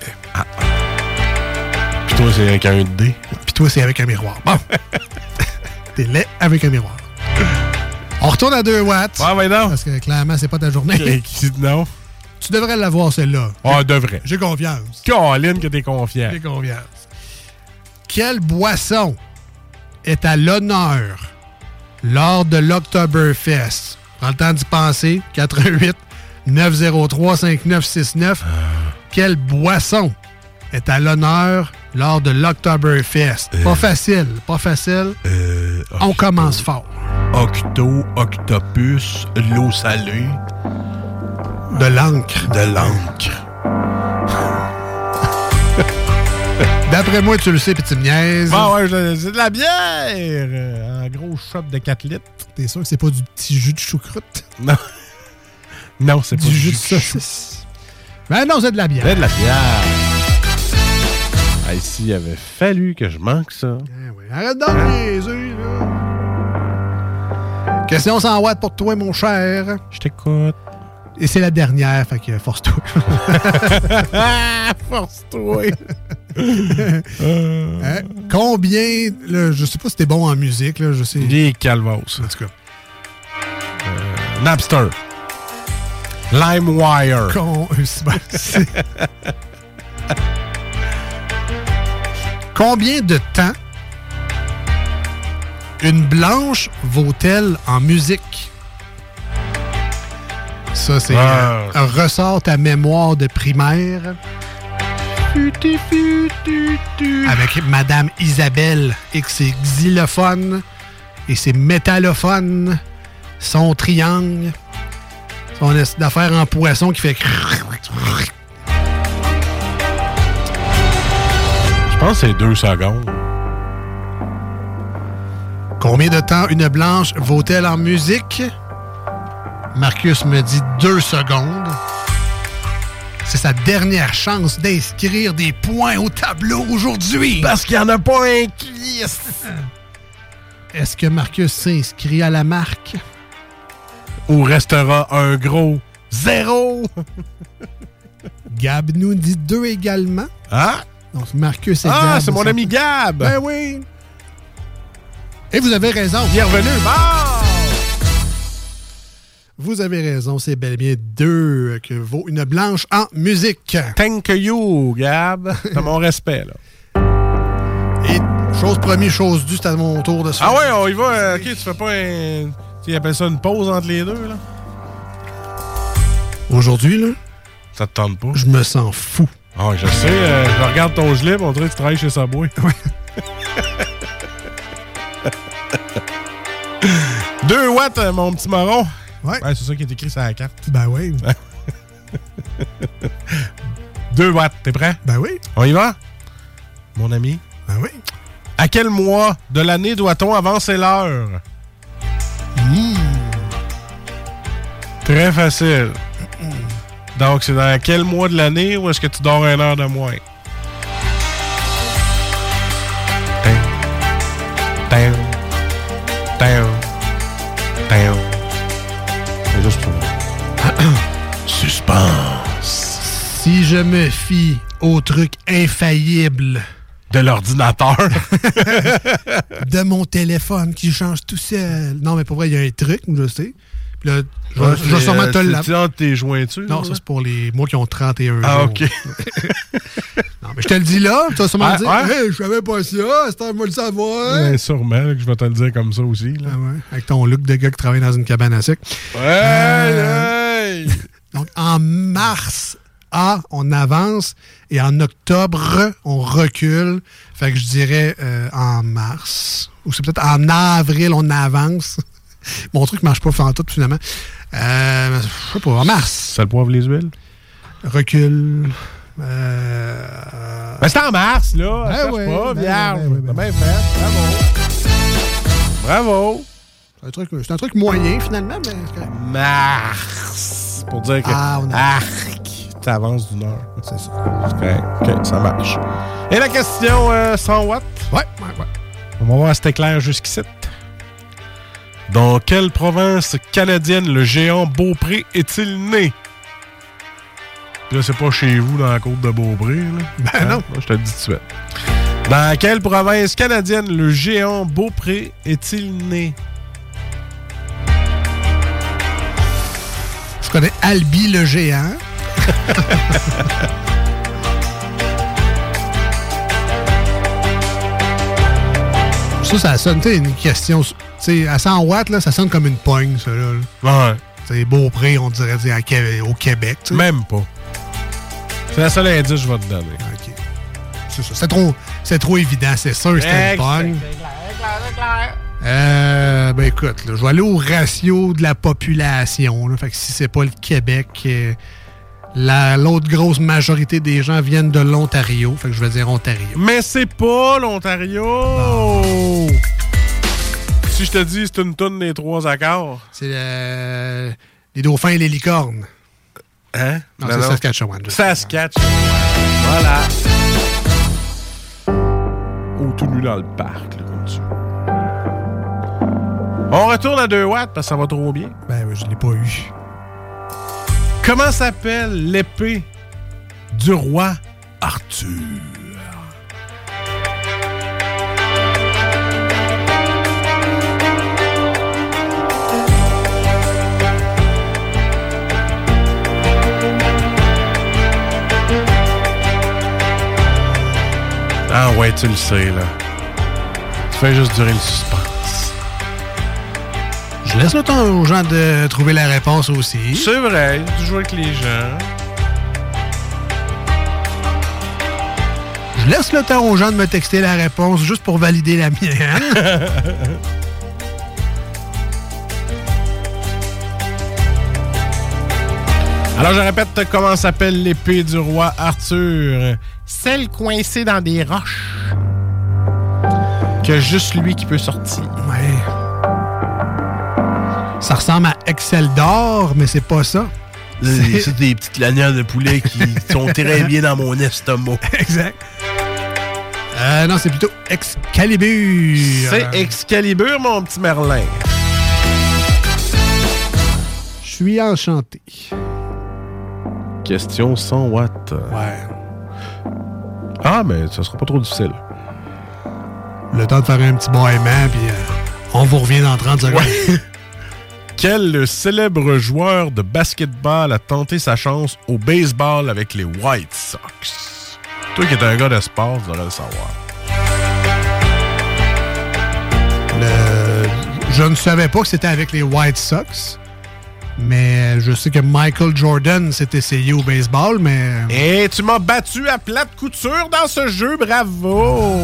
Puis toi, c'est avec un D. Puis toi, c'est avec un miroir. Bon. T'es lait avec un miroir. On retourne à 2 watts. Ah, ben non. Parce que clairement, c'est pas ta journée. Non? Tu devrais l'avoir, celle-là. Ah, devrait. J'ai confiance. Caroline, que t'es confiant. J'ai confiance. Quelle boisson est à l'honneur lors de l'Octoberfest? Prends le temps d'y penser. 88 903 5969. Quelle boisson est à l'honneur lors de l'Octoberfest? Pas facile, pas facile. On commence fort. Octo, octopus, l'eau salée. De l'encre. De l'encre. D'après moi, tu le sais, puis tu me niaises. Ah ouais, c'est de la bière! euh, En gros shot de 4 litres. T'es sûr que c'est pas du petit jus de choucroute? Non. Non, c'est pas Du jus de chou. saucisse. Ben non, c'est de la bière. C'est de la bière. Ah, ici, il avait fallu que je manque ça. Arrête d'en niaiser, là. Question 100 watts pour toi, mon cher. Je t'écoute. Et c'est la dernière, fait que force-toi. Force-toi. Hein? Combien, là, je sais pas si t'es bon en musique, là, je sais. Les calvos. En tout cas. Euh, Napster. LimeWire. Con- Combien de temps une blanche vaut-elle en musique? Ça, c'est Ah. euh, un ressort ta mémoire de primaire. Avec Madame Isabelle et ses xylophones et ses métallophones, son triangle, son d'affaires en poisson qui fait... Je pense que c'est deux secondes. Combien de temps une blanche vaut-elle en musique? Marcus me dit deux secondes. C'est sa dernière chance d'inscrire des points au tableau aujourd'hui. Parce qu'il n'y en a pas un qui... Est-ce que Marcus s'inscrit à la marque? Ou restera un gros zéro? Gab nous dit deux également. Ah? Donc Marcus et. Ah, c'est mon ami Gab. Ben oui. Et vous avez raison. Bienvenue. Vous avez raison, c'est bel et bien deux que vaut une blanche en musique. Thank you, Gab. T'as mon respect, là. Et chose promis, chose due, c'est à mon tour de se Ah ouais, on y va. euh, OK, tu fais pas un... Tu appelles ça une pause entre les deux, là? Aujourd'hui, là, Ça te tente pas? je me sens fou. Ah, je sais. euh, je regarde ton gilet, on dirait que tu travailles chez. Oui. Deux watts, euh, mon petit marron. Ouais. c'est ça qui est écrit sur la carte. Ben oui. Deux watts, t'es prêt? Ben oui. On y va? Mon ami? Ben oui. À quel mois de l'année doit-on avancer l'heure? Hmm. Très facile. Donc, c'est dans quel mois de l'année où est-ce que tu dors une heure de moins? Suspense. Si je me fie au truc infaillible De l'ordinateur. de mon téléphone qui change tout seul. Non, mais pour vrai, il y a un truc, je sais. Puis là, je vais- je vais sûrement te le Tu entre tes jointures? Non, ça c'est pour les mois qui ont 31 Ah, jours. OK. Non, mais je te le dis là, tu vas sûrement Ah, dire ouais? Hey, je savais pas ça, c'est moi le savoir. Ouais, sûrement que je vais te le dire comme ça aussi. Là. Ah ouais, Avec ton look de gars qui travaille dans une cabane à sec. Ouais, Donc, en mars, A, on avance. Et en octobre, on recule. Fait que je dirais euh, en mars. Ou c'est peut-être en avril, on avance. Mon truc marche pas en tout, finalement. Euh, je sais pas, en mars. Sel, poivre, les huiles? Recule. Euh, Ben, c'est en mars, là. Ben Cherche ouais, pas, ben vierge. ben T'as bien fait. Bravo. Bravo. C'est un truc, c'est un truc moyen, finalement, mais... Mars. Pour dire que. Ah, on a- Arc. T'avances d'une heure. C'est ça. C'est correct. OK, ça marche. Et la question euh, 100 watts? Ouais, ouais, ouais. On va voir si c'était clair jusqu'ici. Dans quelle province canadienne le géant Beaupré est-il né? Puis là, c'est pas chez vous, dans la côte de Beaupré. Là. Ben non. Moi, je te le dis tout de suite. Dans quelle province canadienne le géant Beaupré est-il né? Je connais Albi le géant. ça, ça sonne, une question. Tu sais, à 100 watts, là, ça sonne comme une pogne, ça, là. Ouais. C'est Beaupré, on dirait, au Québec. Même pas. C'est la seule indice que je vais te donner. OK. C'est ça. C'est trop, c'est trop évident, c'est sûr, c'était une pogne. Euh, ben écoute, là, je vais aller au ratio de la population. Là. Fait que si c'est pas le Québec, euh, la- l'autre grosse majorité des gens viennent de l'Ontario. Fait que je vais dire Ontario. Mais c'est pas l'Ontario! Si je te dis c'est une tonne des trois accords. C'est euh, les dauphins et les licornes. Hein? Non, Non, c'est. Saskatchewan. Saskatchewan. Voilà. Ou tout nu dans le parc, là, comme tu. On retourne à 2 watts parce que ça va trop bien. Ben oui, je l'ai pas eu. Comment s'appelle l'épée du roi Arthur? Ah ouais, tu le sais, là. Tu fais juste durer le suspense. Je laisse le temps aux gens de trouver la réponse aussi. C'est vrai, tu joues avec les gens. Je laisse le temps aux gens de me texter la réponse juste pour valider la mienne. Alors, je répète comment s'appelle l'épée du roi Arthur. Celle coincée dans des roches. Que juste lui qui peut sortir. Ouais. Ça ressemble à Excel d'or, mais c'est pas ça. C'est c'est des petites lanières de poulet qui sont très bien dans mon estomac. exact. Euh, non, c'est plutôt Excalibur. C'est Excalibur, mon petit Merlin. Je suis enchanté. Question 100 watts. Ouais. Ah, mais ça sera pas trop difficile. Le temps de faire un petit bâillement, puis euh, on vous revient dans 30 secondes. Quel célèbre joueur de basketball a tenté sa chance au baseball avec les White Sox? Toi qui es un gars de sport, tu devrais le savoir. Le- Je ne savais pas que c'était avec les White Sox, mais je sais que Michael Jordan s'est essayé au baseball, mais... Et tu m'as battu à plate couture dans ce jeu, bravo!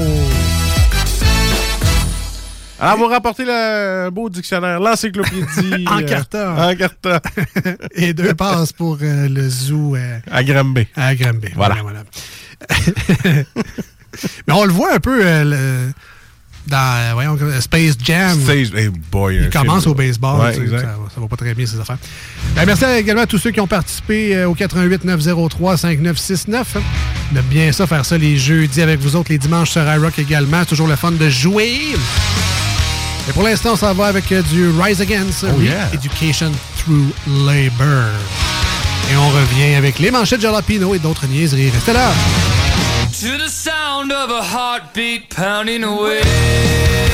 Alors, vous rapportez le beau dictionnaire, l'encyclopédie. En euh, carton. En carton. Et deux passes pour euh, le zoo euh, à Granby. à Granby. Voilà. Mais on le voit un peu euh, le- dans euh, voyons, Space Jam. Space- hey boy, Il commence film, au baseball. Ouais, tu sais, exact. ça, va- ça va pas très bien, ces affaires. Ben, merci également à tous ceux qui ont participé euh, au 88 903 5969. On aime bien ça, faire ça les jeudis avec vous autres, les dimanches sur iRock également. C'est toujours le fun de jouer. Et pour l'instant, ça va avec euh, du Rise Against Oh, yeah. Education Through Labor. Et on revient avec les manchettes Jalapino et d'autres niaiseries. Restez là! To the sound of a heartbeat pounding away.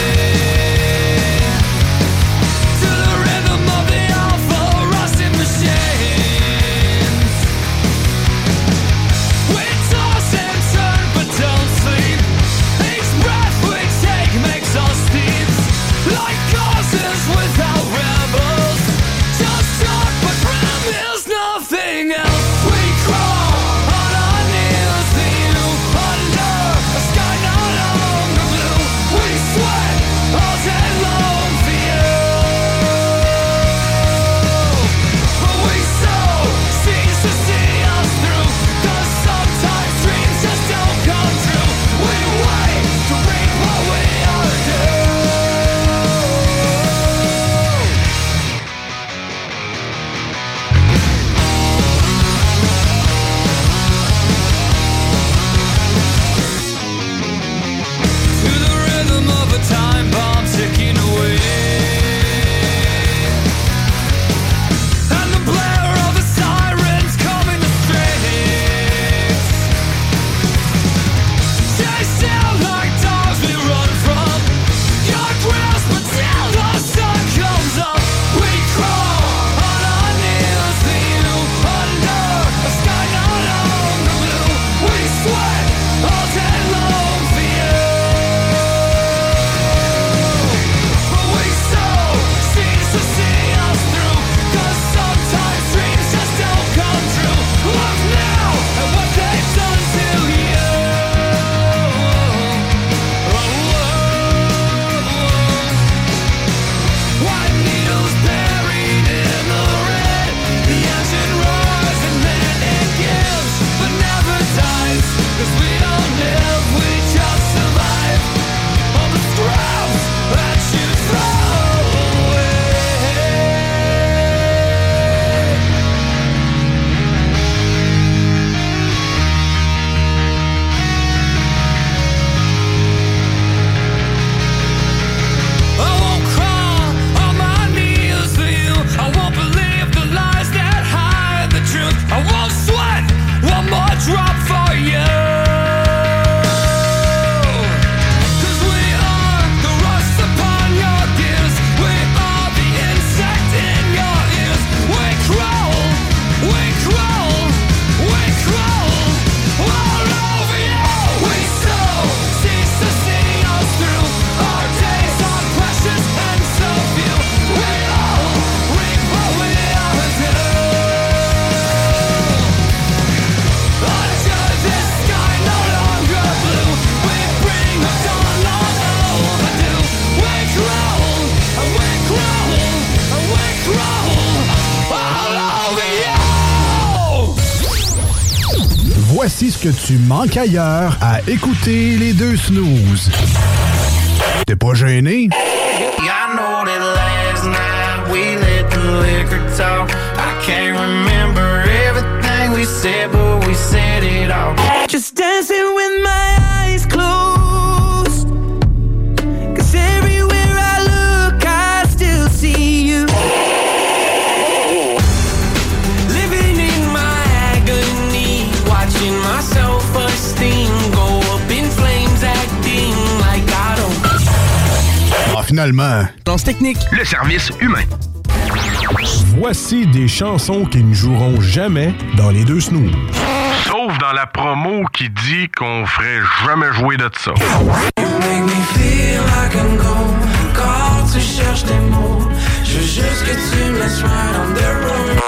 Que tu manques ailleurs à écouter les deux snooze. T'es pas gêné? I can't remember everything we said, but we said it all. Finalement. Lance technique, le service humain. Voici des chansons qui ne joueront jamais dans les deux snooze. Sauf dans la promo qui dit qu'on ferait jamais jouer de ça. Make me feel like I'm gold. Quand tu cherches des mots, je veux juste que tu me laisses right on the road.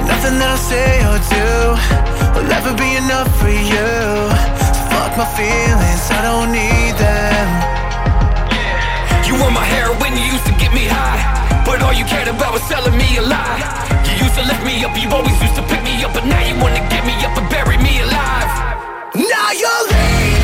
And nothing that I say or do will ever be enough for you. So fuck my feelings, I don't need them. You were my heroin, you used to get me high. But all you cared about was selling me a lie. You used to lift me up, you always used to pick me up. But now you wanna get me up and bury me alive. Now you're leaving.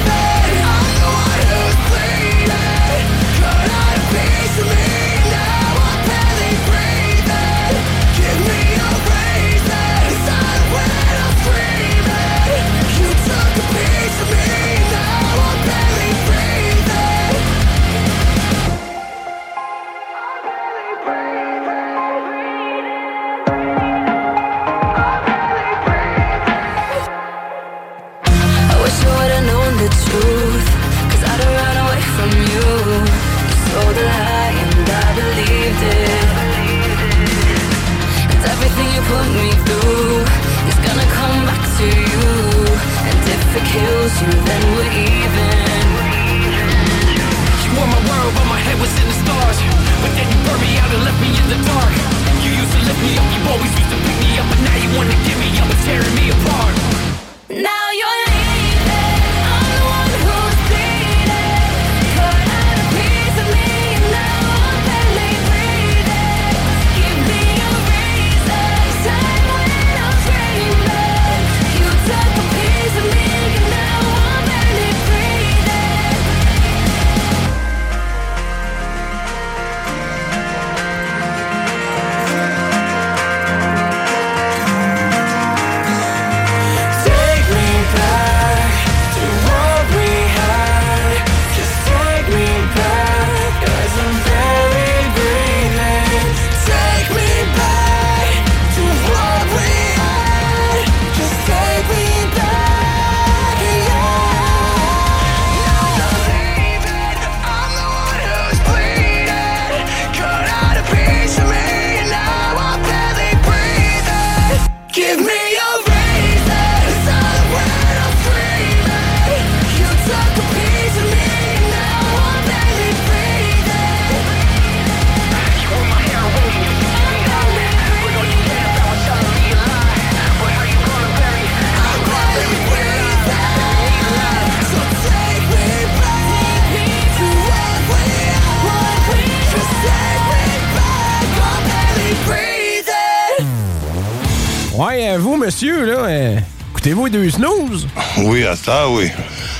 Les deux snooze? Oui, à ça, oui.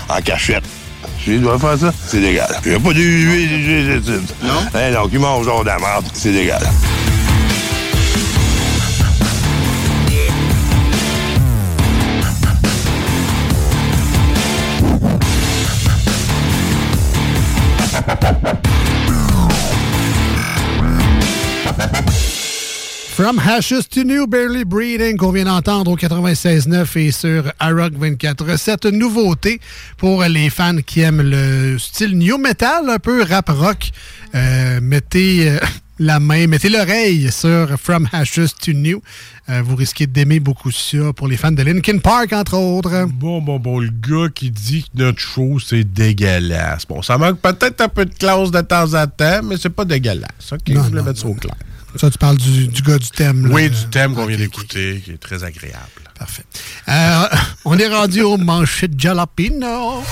En cachette. Tu dois faire ça? C'est légal. Il n'y a pas de huile, Non? Hein, donc, il mange genre de la merde. C'est légal. From Hashes to New Barely Breeding qu'on vient d'entendre au 96.9 et sur iRock 24. Cette nouveauté pour les fans qui aiment le style new metal, un peu rap rock. Euh, mettez euh, la main, mettez l'oreille sur From Hashes to New. Euh, vous risquez d'aimer beaucoup ça pour les fans de Linkin Park, entre autres. Bon, bon, bon, le gars qui dit que notre show, c'est dégueulasse. Bon, ça manque peut-être un peu de classe de temps en temps, mais c'est pas dégueulasse. OK, Non, je voulais non, mettre ça au clair. Ça, tu parles du, du gars du thème. là. Oui, du thème qu'on vient d'écouter, qui est très agréable. Parfait. Euh, on est rendu au manchette jalapeno.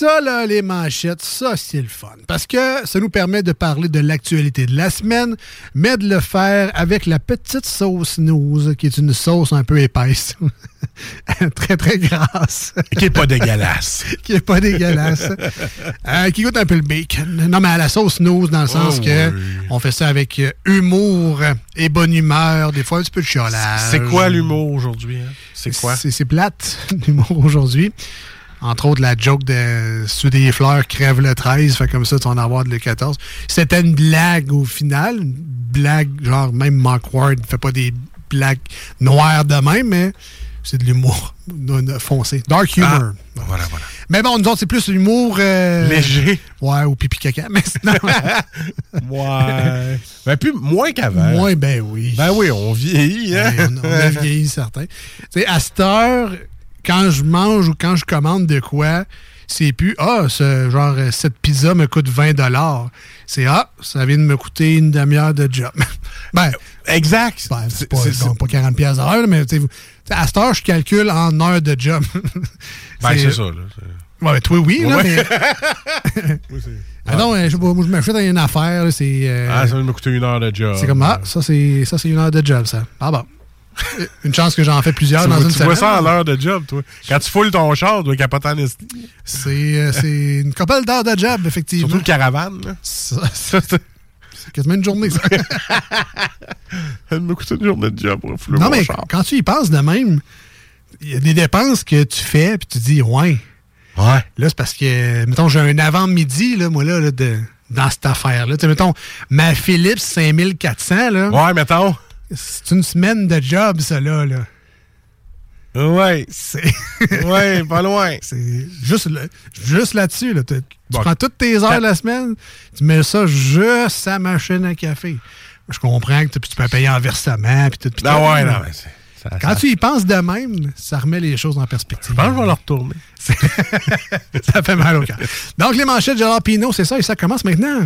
Ça, là, les manchettes, ça, c'est le fun. Parce que ça nous permet de parler de l'actualité de la semaine, mais de le faire avec la petite sauce news, qui est une sauce un peu épaisse. très, très grasse. Qui est pas dégueulasse. qui est pas dégueulasse. Euh, qui goûte un peu le bacon. Non, mais à la sauce news, dans le sens Oh, que oui. on fait ça avec euh, humour et bonne humeur, des fois un petit peu de chiolage. C'est quoi l'humour aujourd'hui? hein? C'est quoi? C'est plate, l'humour aujourd'hui. Entre autres, la joke de sous des fleurs crève le 13, fait comme ça, tu vas en avoir le 14. C'était une blague au final, une blague, genre même Mark Ward fait pas des blagues noires de même, mais c'est de l'humour foncé. Dark humor. Ah, voilà, voilà. Mais bon, nous autres, c'est plus l'humour... euh, Léger. Ouais, ou pipi caca, mais sinon... Ouais. ben, plus, moins qu'avant. Moins, ben oui. Ben oui, on vieillit, hein? Ouais, on, on a vieilli, certain. Tu sais, à cette heure, quand je mange ou quand je commande de quoi, c'est plus Ah, ce genre, cette pizza me coûte 20 C'est Ah, ça vient de me coûter une demi-heure de job. ben, exact. Ben, c'est pas, non, pas 40 pièces à l'heure, mais tu sais, vous- tu sais, à cette heure, je calcule en heures de job. Ben, c'est ça, là. Ouais, ben, toi, oui, là, mais. Oui, Ah non, je moi, je m'achète une affaire, c'est. euh, Ah, ça va me coûter une heure de job. c'est comme, ah, ça, c'est ça, c'est une heure de job, ça. Ah bon. Une chance que j'en fais plusieurs dans une tu vois semaine. ça en heure de job, toi. Quand tu foules ton char, tu dois capoter en. C'est euh, c'est une couple d'heures de job, effectivement. Surtout le caravane, là. Ça, c'est quasiment une journée, ça. Ça me coûte une journée de job pour fouler non, mon mais char. quand tu y penses de même, il y a des dépenses que tu fais, puis tu dis, ouais. Ouais. Là, c'est parce que, mettons, j'ai un avant-midi, là, moi, là, là, de, dans cette affaire-là. Tu sais, mettons, ma Philips 5400, là. Ouais, mettons. C'est une semaine de job, ça, là. là. Ouais. Ouais, pas loin. C'est juste, juste là-dessus. Là. Tu, Bon. prends toutes tes heures de la semaine, tu mets ça juste à machine à café. Je comprends que tu, peux payer en versement. Puis tout, puis Ah ouais, là. non, mais c'est- ça- Quand ça- tu y penses de même, ça remet les choses en perspective. Je pense que je vais le retourner. ça fait mal au cœur. Donc, les manchettes Jalapino, c'est ça, et ça commence maintenant.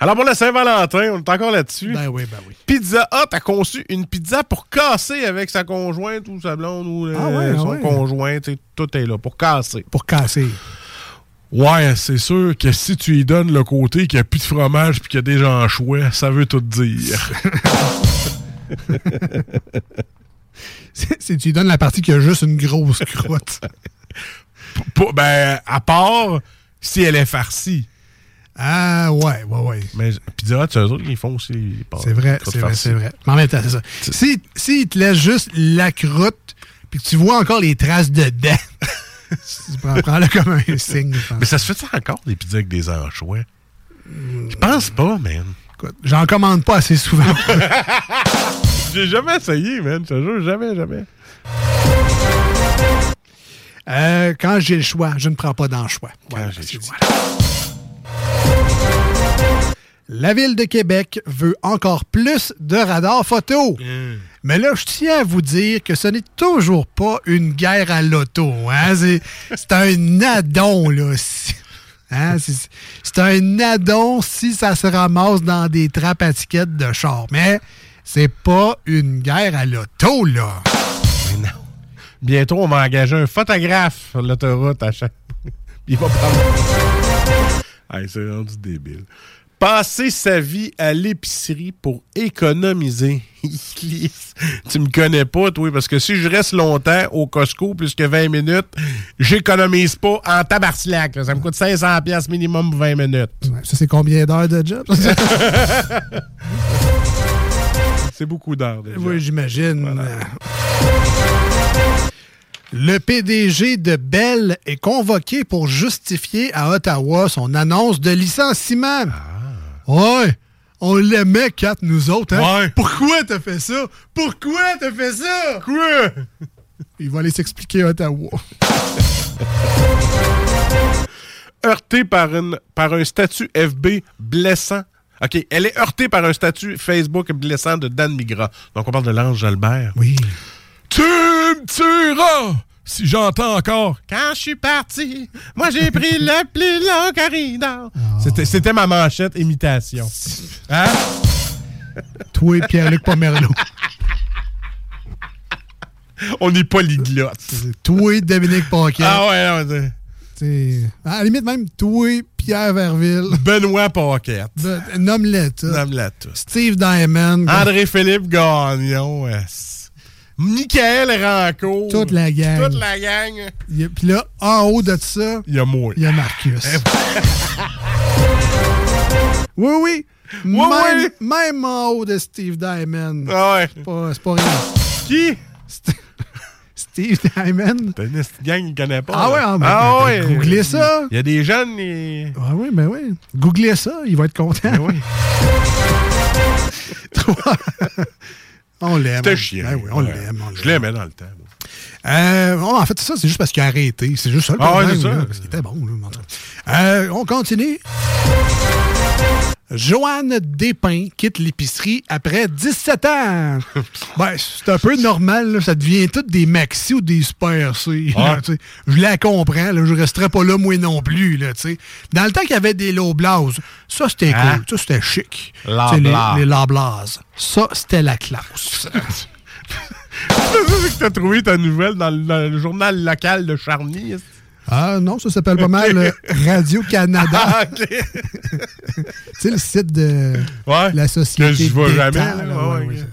Alors, pour la Saint-Valentin, on est encore là-dessus. Ben oui, ben oui. Pizza Hut a conçu une pizza pour casser avec sa conjointe ou sa blonde ou euh, Ah ouais, son ouais. conjoint. Tout est là pour casser. Pour casser. Ouais, c'est sûr que si tu lui donnes le côté qu'il n'y a plus de fromage puis qu'il y a déjà un choix, ça veut tout dire. C'est- tu lui donnes la partie qui a juste une grosse croûte. Ben, à part si elle est farcie. Ah, ouais, ouais, ouais. Mais Pizza c'est eux autres qui font aussi. les pâtes- C'est vrai, c'est vrai, c'est vrai. Mais en même temps, c'est ça. Si, si il te laisse juste la croûte, puis que tu vois encore les traces de dents, tu prends, prends-le comme un signe. Mais ça se fait ça encore, des pizzas avec des anchois? Je pense pas, man. Écoute, J'en commande pas assez souvent. J'ai jamais essayé, man. Je te jure, jamais, jamais. Euh, quand j'ai le choix, je ne prends pas. Voilà, j'ai le voilà. La ville de Québec veut encore plus de radars photo. Mais là, je tiens à vous dire que ce n'est toujours pas une guerre à l'auto. Hein? C'est, c'est un addon, là. Hein? C'est- un addon si ça se ramasse dans des trappes à tickets de char. Mais c'est pas une guerre à l'auto, là. Bientôt, on va engager un photographe sur l'autoroute à chaque. Il va prendre. Hey, c'est rendu débile. Passer sa vie à l'épicerie pour économiser. tu me connais pas, toi, parce que si je reste longtemps au Costco plus que 20 minutes, j'économise pas en tabarcelac. Ça me coûte 500$ piastres minimum pour 20 minutes. Ça, c'est combien d'heures de job? C'est beaucoup d'heures. Oui, j'imagine. Le PDG de Bell est convoqué pour justifier à Ottawa son annonce de licenciement. Ouais, on l'aimait, Kat, nous autres. Hein? Pourquoi t'as fait ça? Pourquoi t'as fait ça? Quoi? Il va aller s'expliquer à Ottawa. Heurtée par, une, par un statut FB blessant. OK, elle est heurtée par un statut Facebook blessant de Dan Migra. Donc, on parle de l'ange Albert. Oui. Tu me tueras si j'entends encore. Quand je suis parti, moi j'ai pris le plus long corridor. C'était, c'était ma manchette imitation. Hein? Toi et Pierre-Luc Pomerleau. On n'est pas liglotes. Toi et Dominique Paquet. Ah ouais, non, À la limite, même toi Pierre Verville. Benoît Paquette. Ben. Nomme-les tous. Steve Diamond. André-Philippe Gagnon. ouais. Michael Rancourt. Toute la gang. Toute la gang. Puis là, en haut de ça, il y a moi. Il y a Marcus. oui, oui. Oui, même, même en haut de Steve Diamond. Ah ouais. C'est pas, pas rien. Qui? Steve Diamond? T'as une gang qui ne connaît pas. Ah là. ouais, ah, ben, ah ben, ouais. googlez ça. Il y a des jeunes. et- Ah oui, ben oui. Googlez ça, il va être content. Ben oui. on l'aime. C'était chiant. Ben oui, on Ouais. l'aime. Je l'aimais dans le temps. Euh, bon, en fait, ça, c'est juste parce qu'il a arrêté. C'est juste ça le Ah ouais, problème. c'est ça. là, parce qu'il était bon. là. Euh, on continue. Joanne Despins quitte l'épicerie après 17 ans. ben, c'est un peu normal. là. Ça devient tout des Maxi ou des Super C. là, je la comprends. Là. Je resterai pas là, moi non plus. Là. Dans le temps qu'il y avait des low blouses, ça, c'était Hein? cool. Ça, c'était chic. La les, les la blase. Ça, c'était la classe. C'est que t'as trouvé ta nouvelle dans le, dans le journal local de Charny. Ah non, ça s'appelle pas mal euh, Radio-Canada. Ah, tu sais, le site de Ouais. la société. Que je vois jamais. là, là, ouais,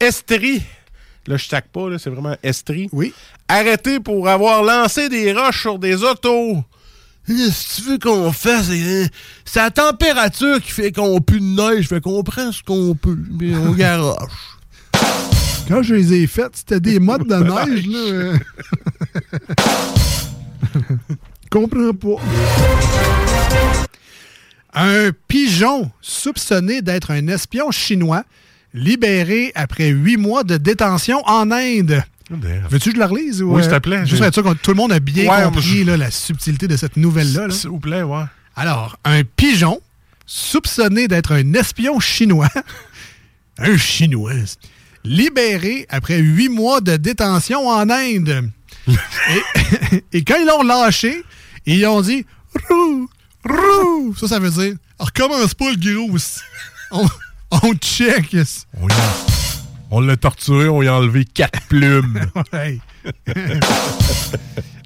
Estrie. Là, je taque pas, c'est vraiment Estrie. Oui. Arrêté pour avoir lancé des roches sur des autos. Si tu veux qu'on fasse, c'est c'est la température qui fait qu'on pue de neige, fait qu'on prend ce qu'on peut, mais on garoche. Quand je les ai faites, c'était des modes de neige, là. Comprends pas. Un pigeon soupçonné d'être un espion chinois libéré après huit mois de détention en Inde. Veux-tu que je la relise? Ou, Oui, euh, s'il te plaît. Juste être sûr que tout le monde a bien Ouais, compris là, la subtilité de cette nouvelle-là. là. S'il vous plaît, ouais. Alors, un pigeon soupçonné d'être un espion chinois, un chinois, libéré après huit mois de détention en Inde. et, et quand ils l'ont lâché, ils ont dit Rou, rou. Ça, ça veut dire recommence pas le gros. On, on check. On, on l'a torturé, on lui a enlevé quatre plumes.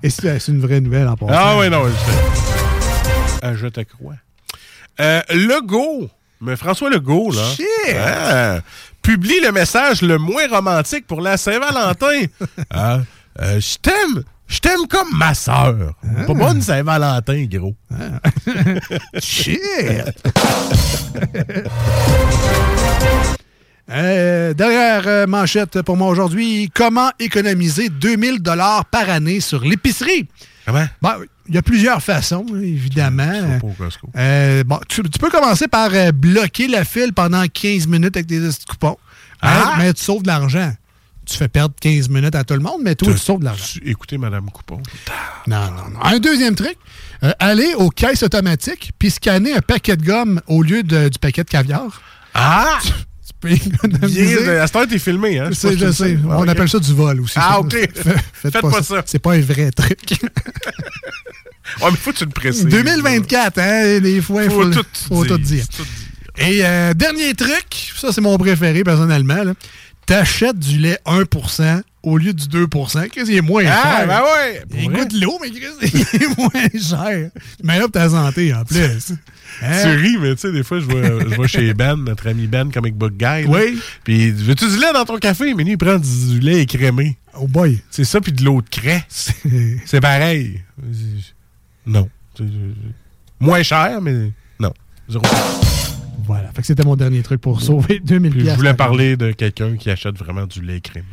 Et c'est c'est une vraie nouvelle en passant. Ah ouais, non, je Ah, je te crois. Euh, Legault, mais François Legault, là, ah, publie le message le moins romantique pour la Saint-Valentin. Ah, euh, je t'aime, je t'aime comme ma sœur. Pas bonne Saint-Valentin, gros. Shit! Euh, dernière euh, manchette pour moi aujourd'hui. Comment économiser 2000 dollars par année sur l'épicerie? Comment? Bon, il y a plusieurs façons, évidemment. Pas au Costco. Euh, bon, tu, tu peux commencer par euh, bloquer la file pendant 15 minutes avec des coupons. Mais- Ah! Mais, tu sauves de l'argent. Tu fais perdre 15 minutes à tout le monde, mais toi, tu sauves de l'argent. Écoutez, Madame Coupon. Non, non, non. Un deuxième truc, euh, aller aux caisses automatiques puis scanner un paquet de gomme au lieu de- du paquet de caviar. Ah! Peux économiser. À cette heure, t'es filmé, hein? Je sais, je sais. On appelle ça du vol aussi. Ah. OK. Faites, Faites pas ça. C'est pas un vrai truc. Ouais, mais faut que tu le précises. 2024, hein? Des fois, il Faut faut, tout faut dire, tout dire. tout Et euh, dernier truc, ça c'est mon préféré personnellement, là. t'achètes du lait 1% au lieu du 2 Chris, il est moins Ah, cher. ben ouais, Il goûte l'eau, mais Chris, il est moins cher. Mais là, pour ta santé, en plus. Hein? Tu ris, mais tu sais, des fois, je vais, je vais chez Ben, notre ami Ben, Comic Book Guy. Oui. Puis, veux-tu du lait dans ton café? Mais lui, il prend du lait écrémé. Oh boy. C'est ça, puis de l'eau de craie. C'est pareil. Non. Moins cher, mais non. Zéro. Voilà. Fait que c'était mon dernier truc pour sauver 2000 Puis je voulais parler de quelqu'un qui achète vraiment du lait crémé.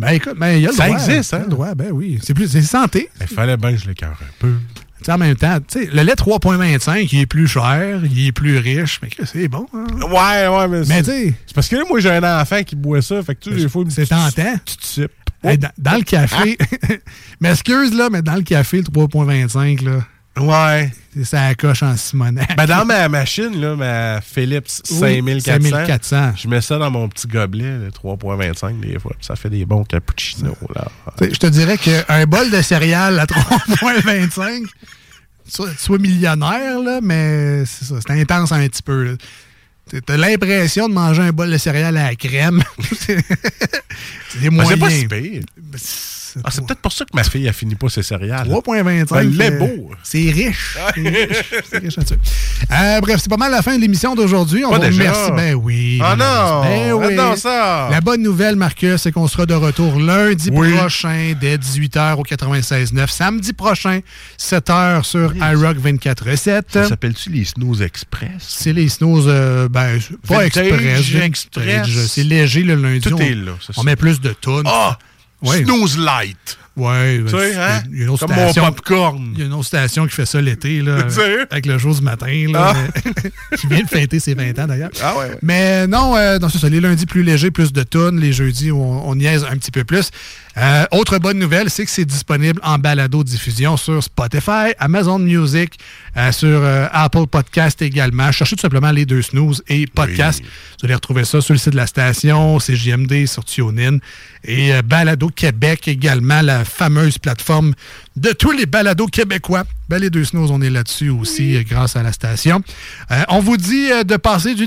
Ben écoute, ben, il y a le Ça droit. existe, Il y a hein? le droit, ben oui. C'est plus, c'est santé. Il fallait bien que je l'écœure un peu. Tu sais, en même temps, le lait 3.25, il est plus cher, il est plus riche, mais que c'est bon. hein? Ouais, ouais, mais, Mais c'est- c'est parce que là, moi, j'ai un enfant qui boit ça. Fait que tu sais, des fois, c'est tentant. tu te dans, dans le café, m'excuse là, mais dans le café, le 3.25, là. Ouais. Ça coche en Simonac. Ben, dans ma machine, là, ma Philips Oui, 5400, 5400. je mets ça dans mon petit gobelet, le 3.25 des fois. Ça fait des bons cappuccinos. Là. Je te dirais qu'un bol de céréales à 3.25, soit, soit millionnaire, là, mais c'est ça, c'est intense un petit peu. là. T'as- l'impression de manger un bol de céréales à la crème. c'est des Ben, c'est pas si pire. Ah, c'est peut-être pour ça que ma fille a fini pas ses céréales. 3.25. Ben, le lait euh, beau. C'est riche. C'est riche. C'est riche là-dessus. Euh, bref, c'est pas mal la fin de l'émission d'aujourd'hui. On Pas vous remercie. Ben oui. Ah non! Ben oui. Attends ça! La bonne nouvelle, Marcus, c'est qu'on sera de retour lundi Oui. prochain dès 18h au 96.9. Samedi prochain, 7h sur iRock 24.7. Ça s'appelle-tu les Snooze Express? C'est les snows, euh, ben, pas Vintage, express. C'est léger le lundi. Tout on, est là, On met plus de tonnes. Ah! Ouais. Snooze Light! Ouais, Tu sais, hein? il y a une autre Comme mon station- popcorn. Il y a une autre station qui fait ça l'été, là, avec le jour du matin, là, Ah. mais- qui vient de fêter ses 20 ans d'ailleurs. Ah ouais. Mais non, euh, non c'est ça. Les lundis plus légers, plus de tonnes. Les jeudis, on, on niaise un petit peu plus. Euh, autre bonne nouvelle, c'est que c'est disponible en balado-diffusion sur Spotify, Amazon Music, euh, sur euh, Apple Podcast également. Cherchez tout simplement les deux snooze et podcast. Vous allez retrouver ça sur le site de la station, CGMD, sur TuneIn. Et euh, Balado Québec également, la fameuse plateforme de tous les balados québécois. Ben, les deux snooze, on est là-dessus aussi euh, grâce à la station. Euh, on vous dit euh, de passer du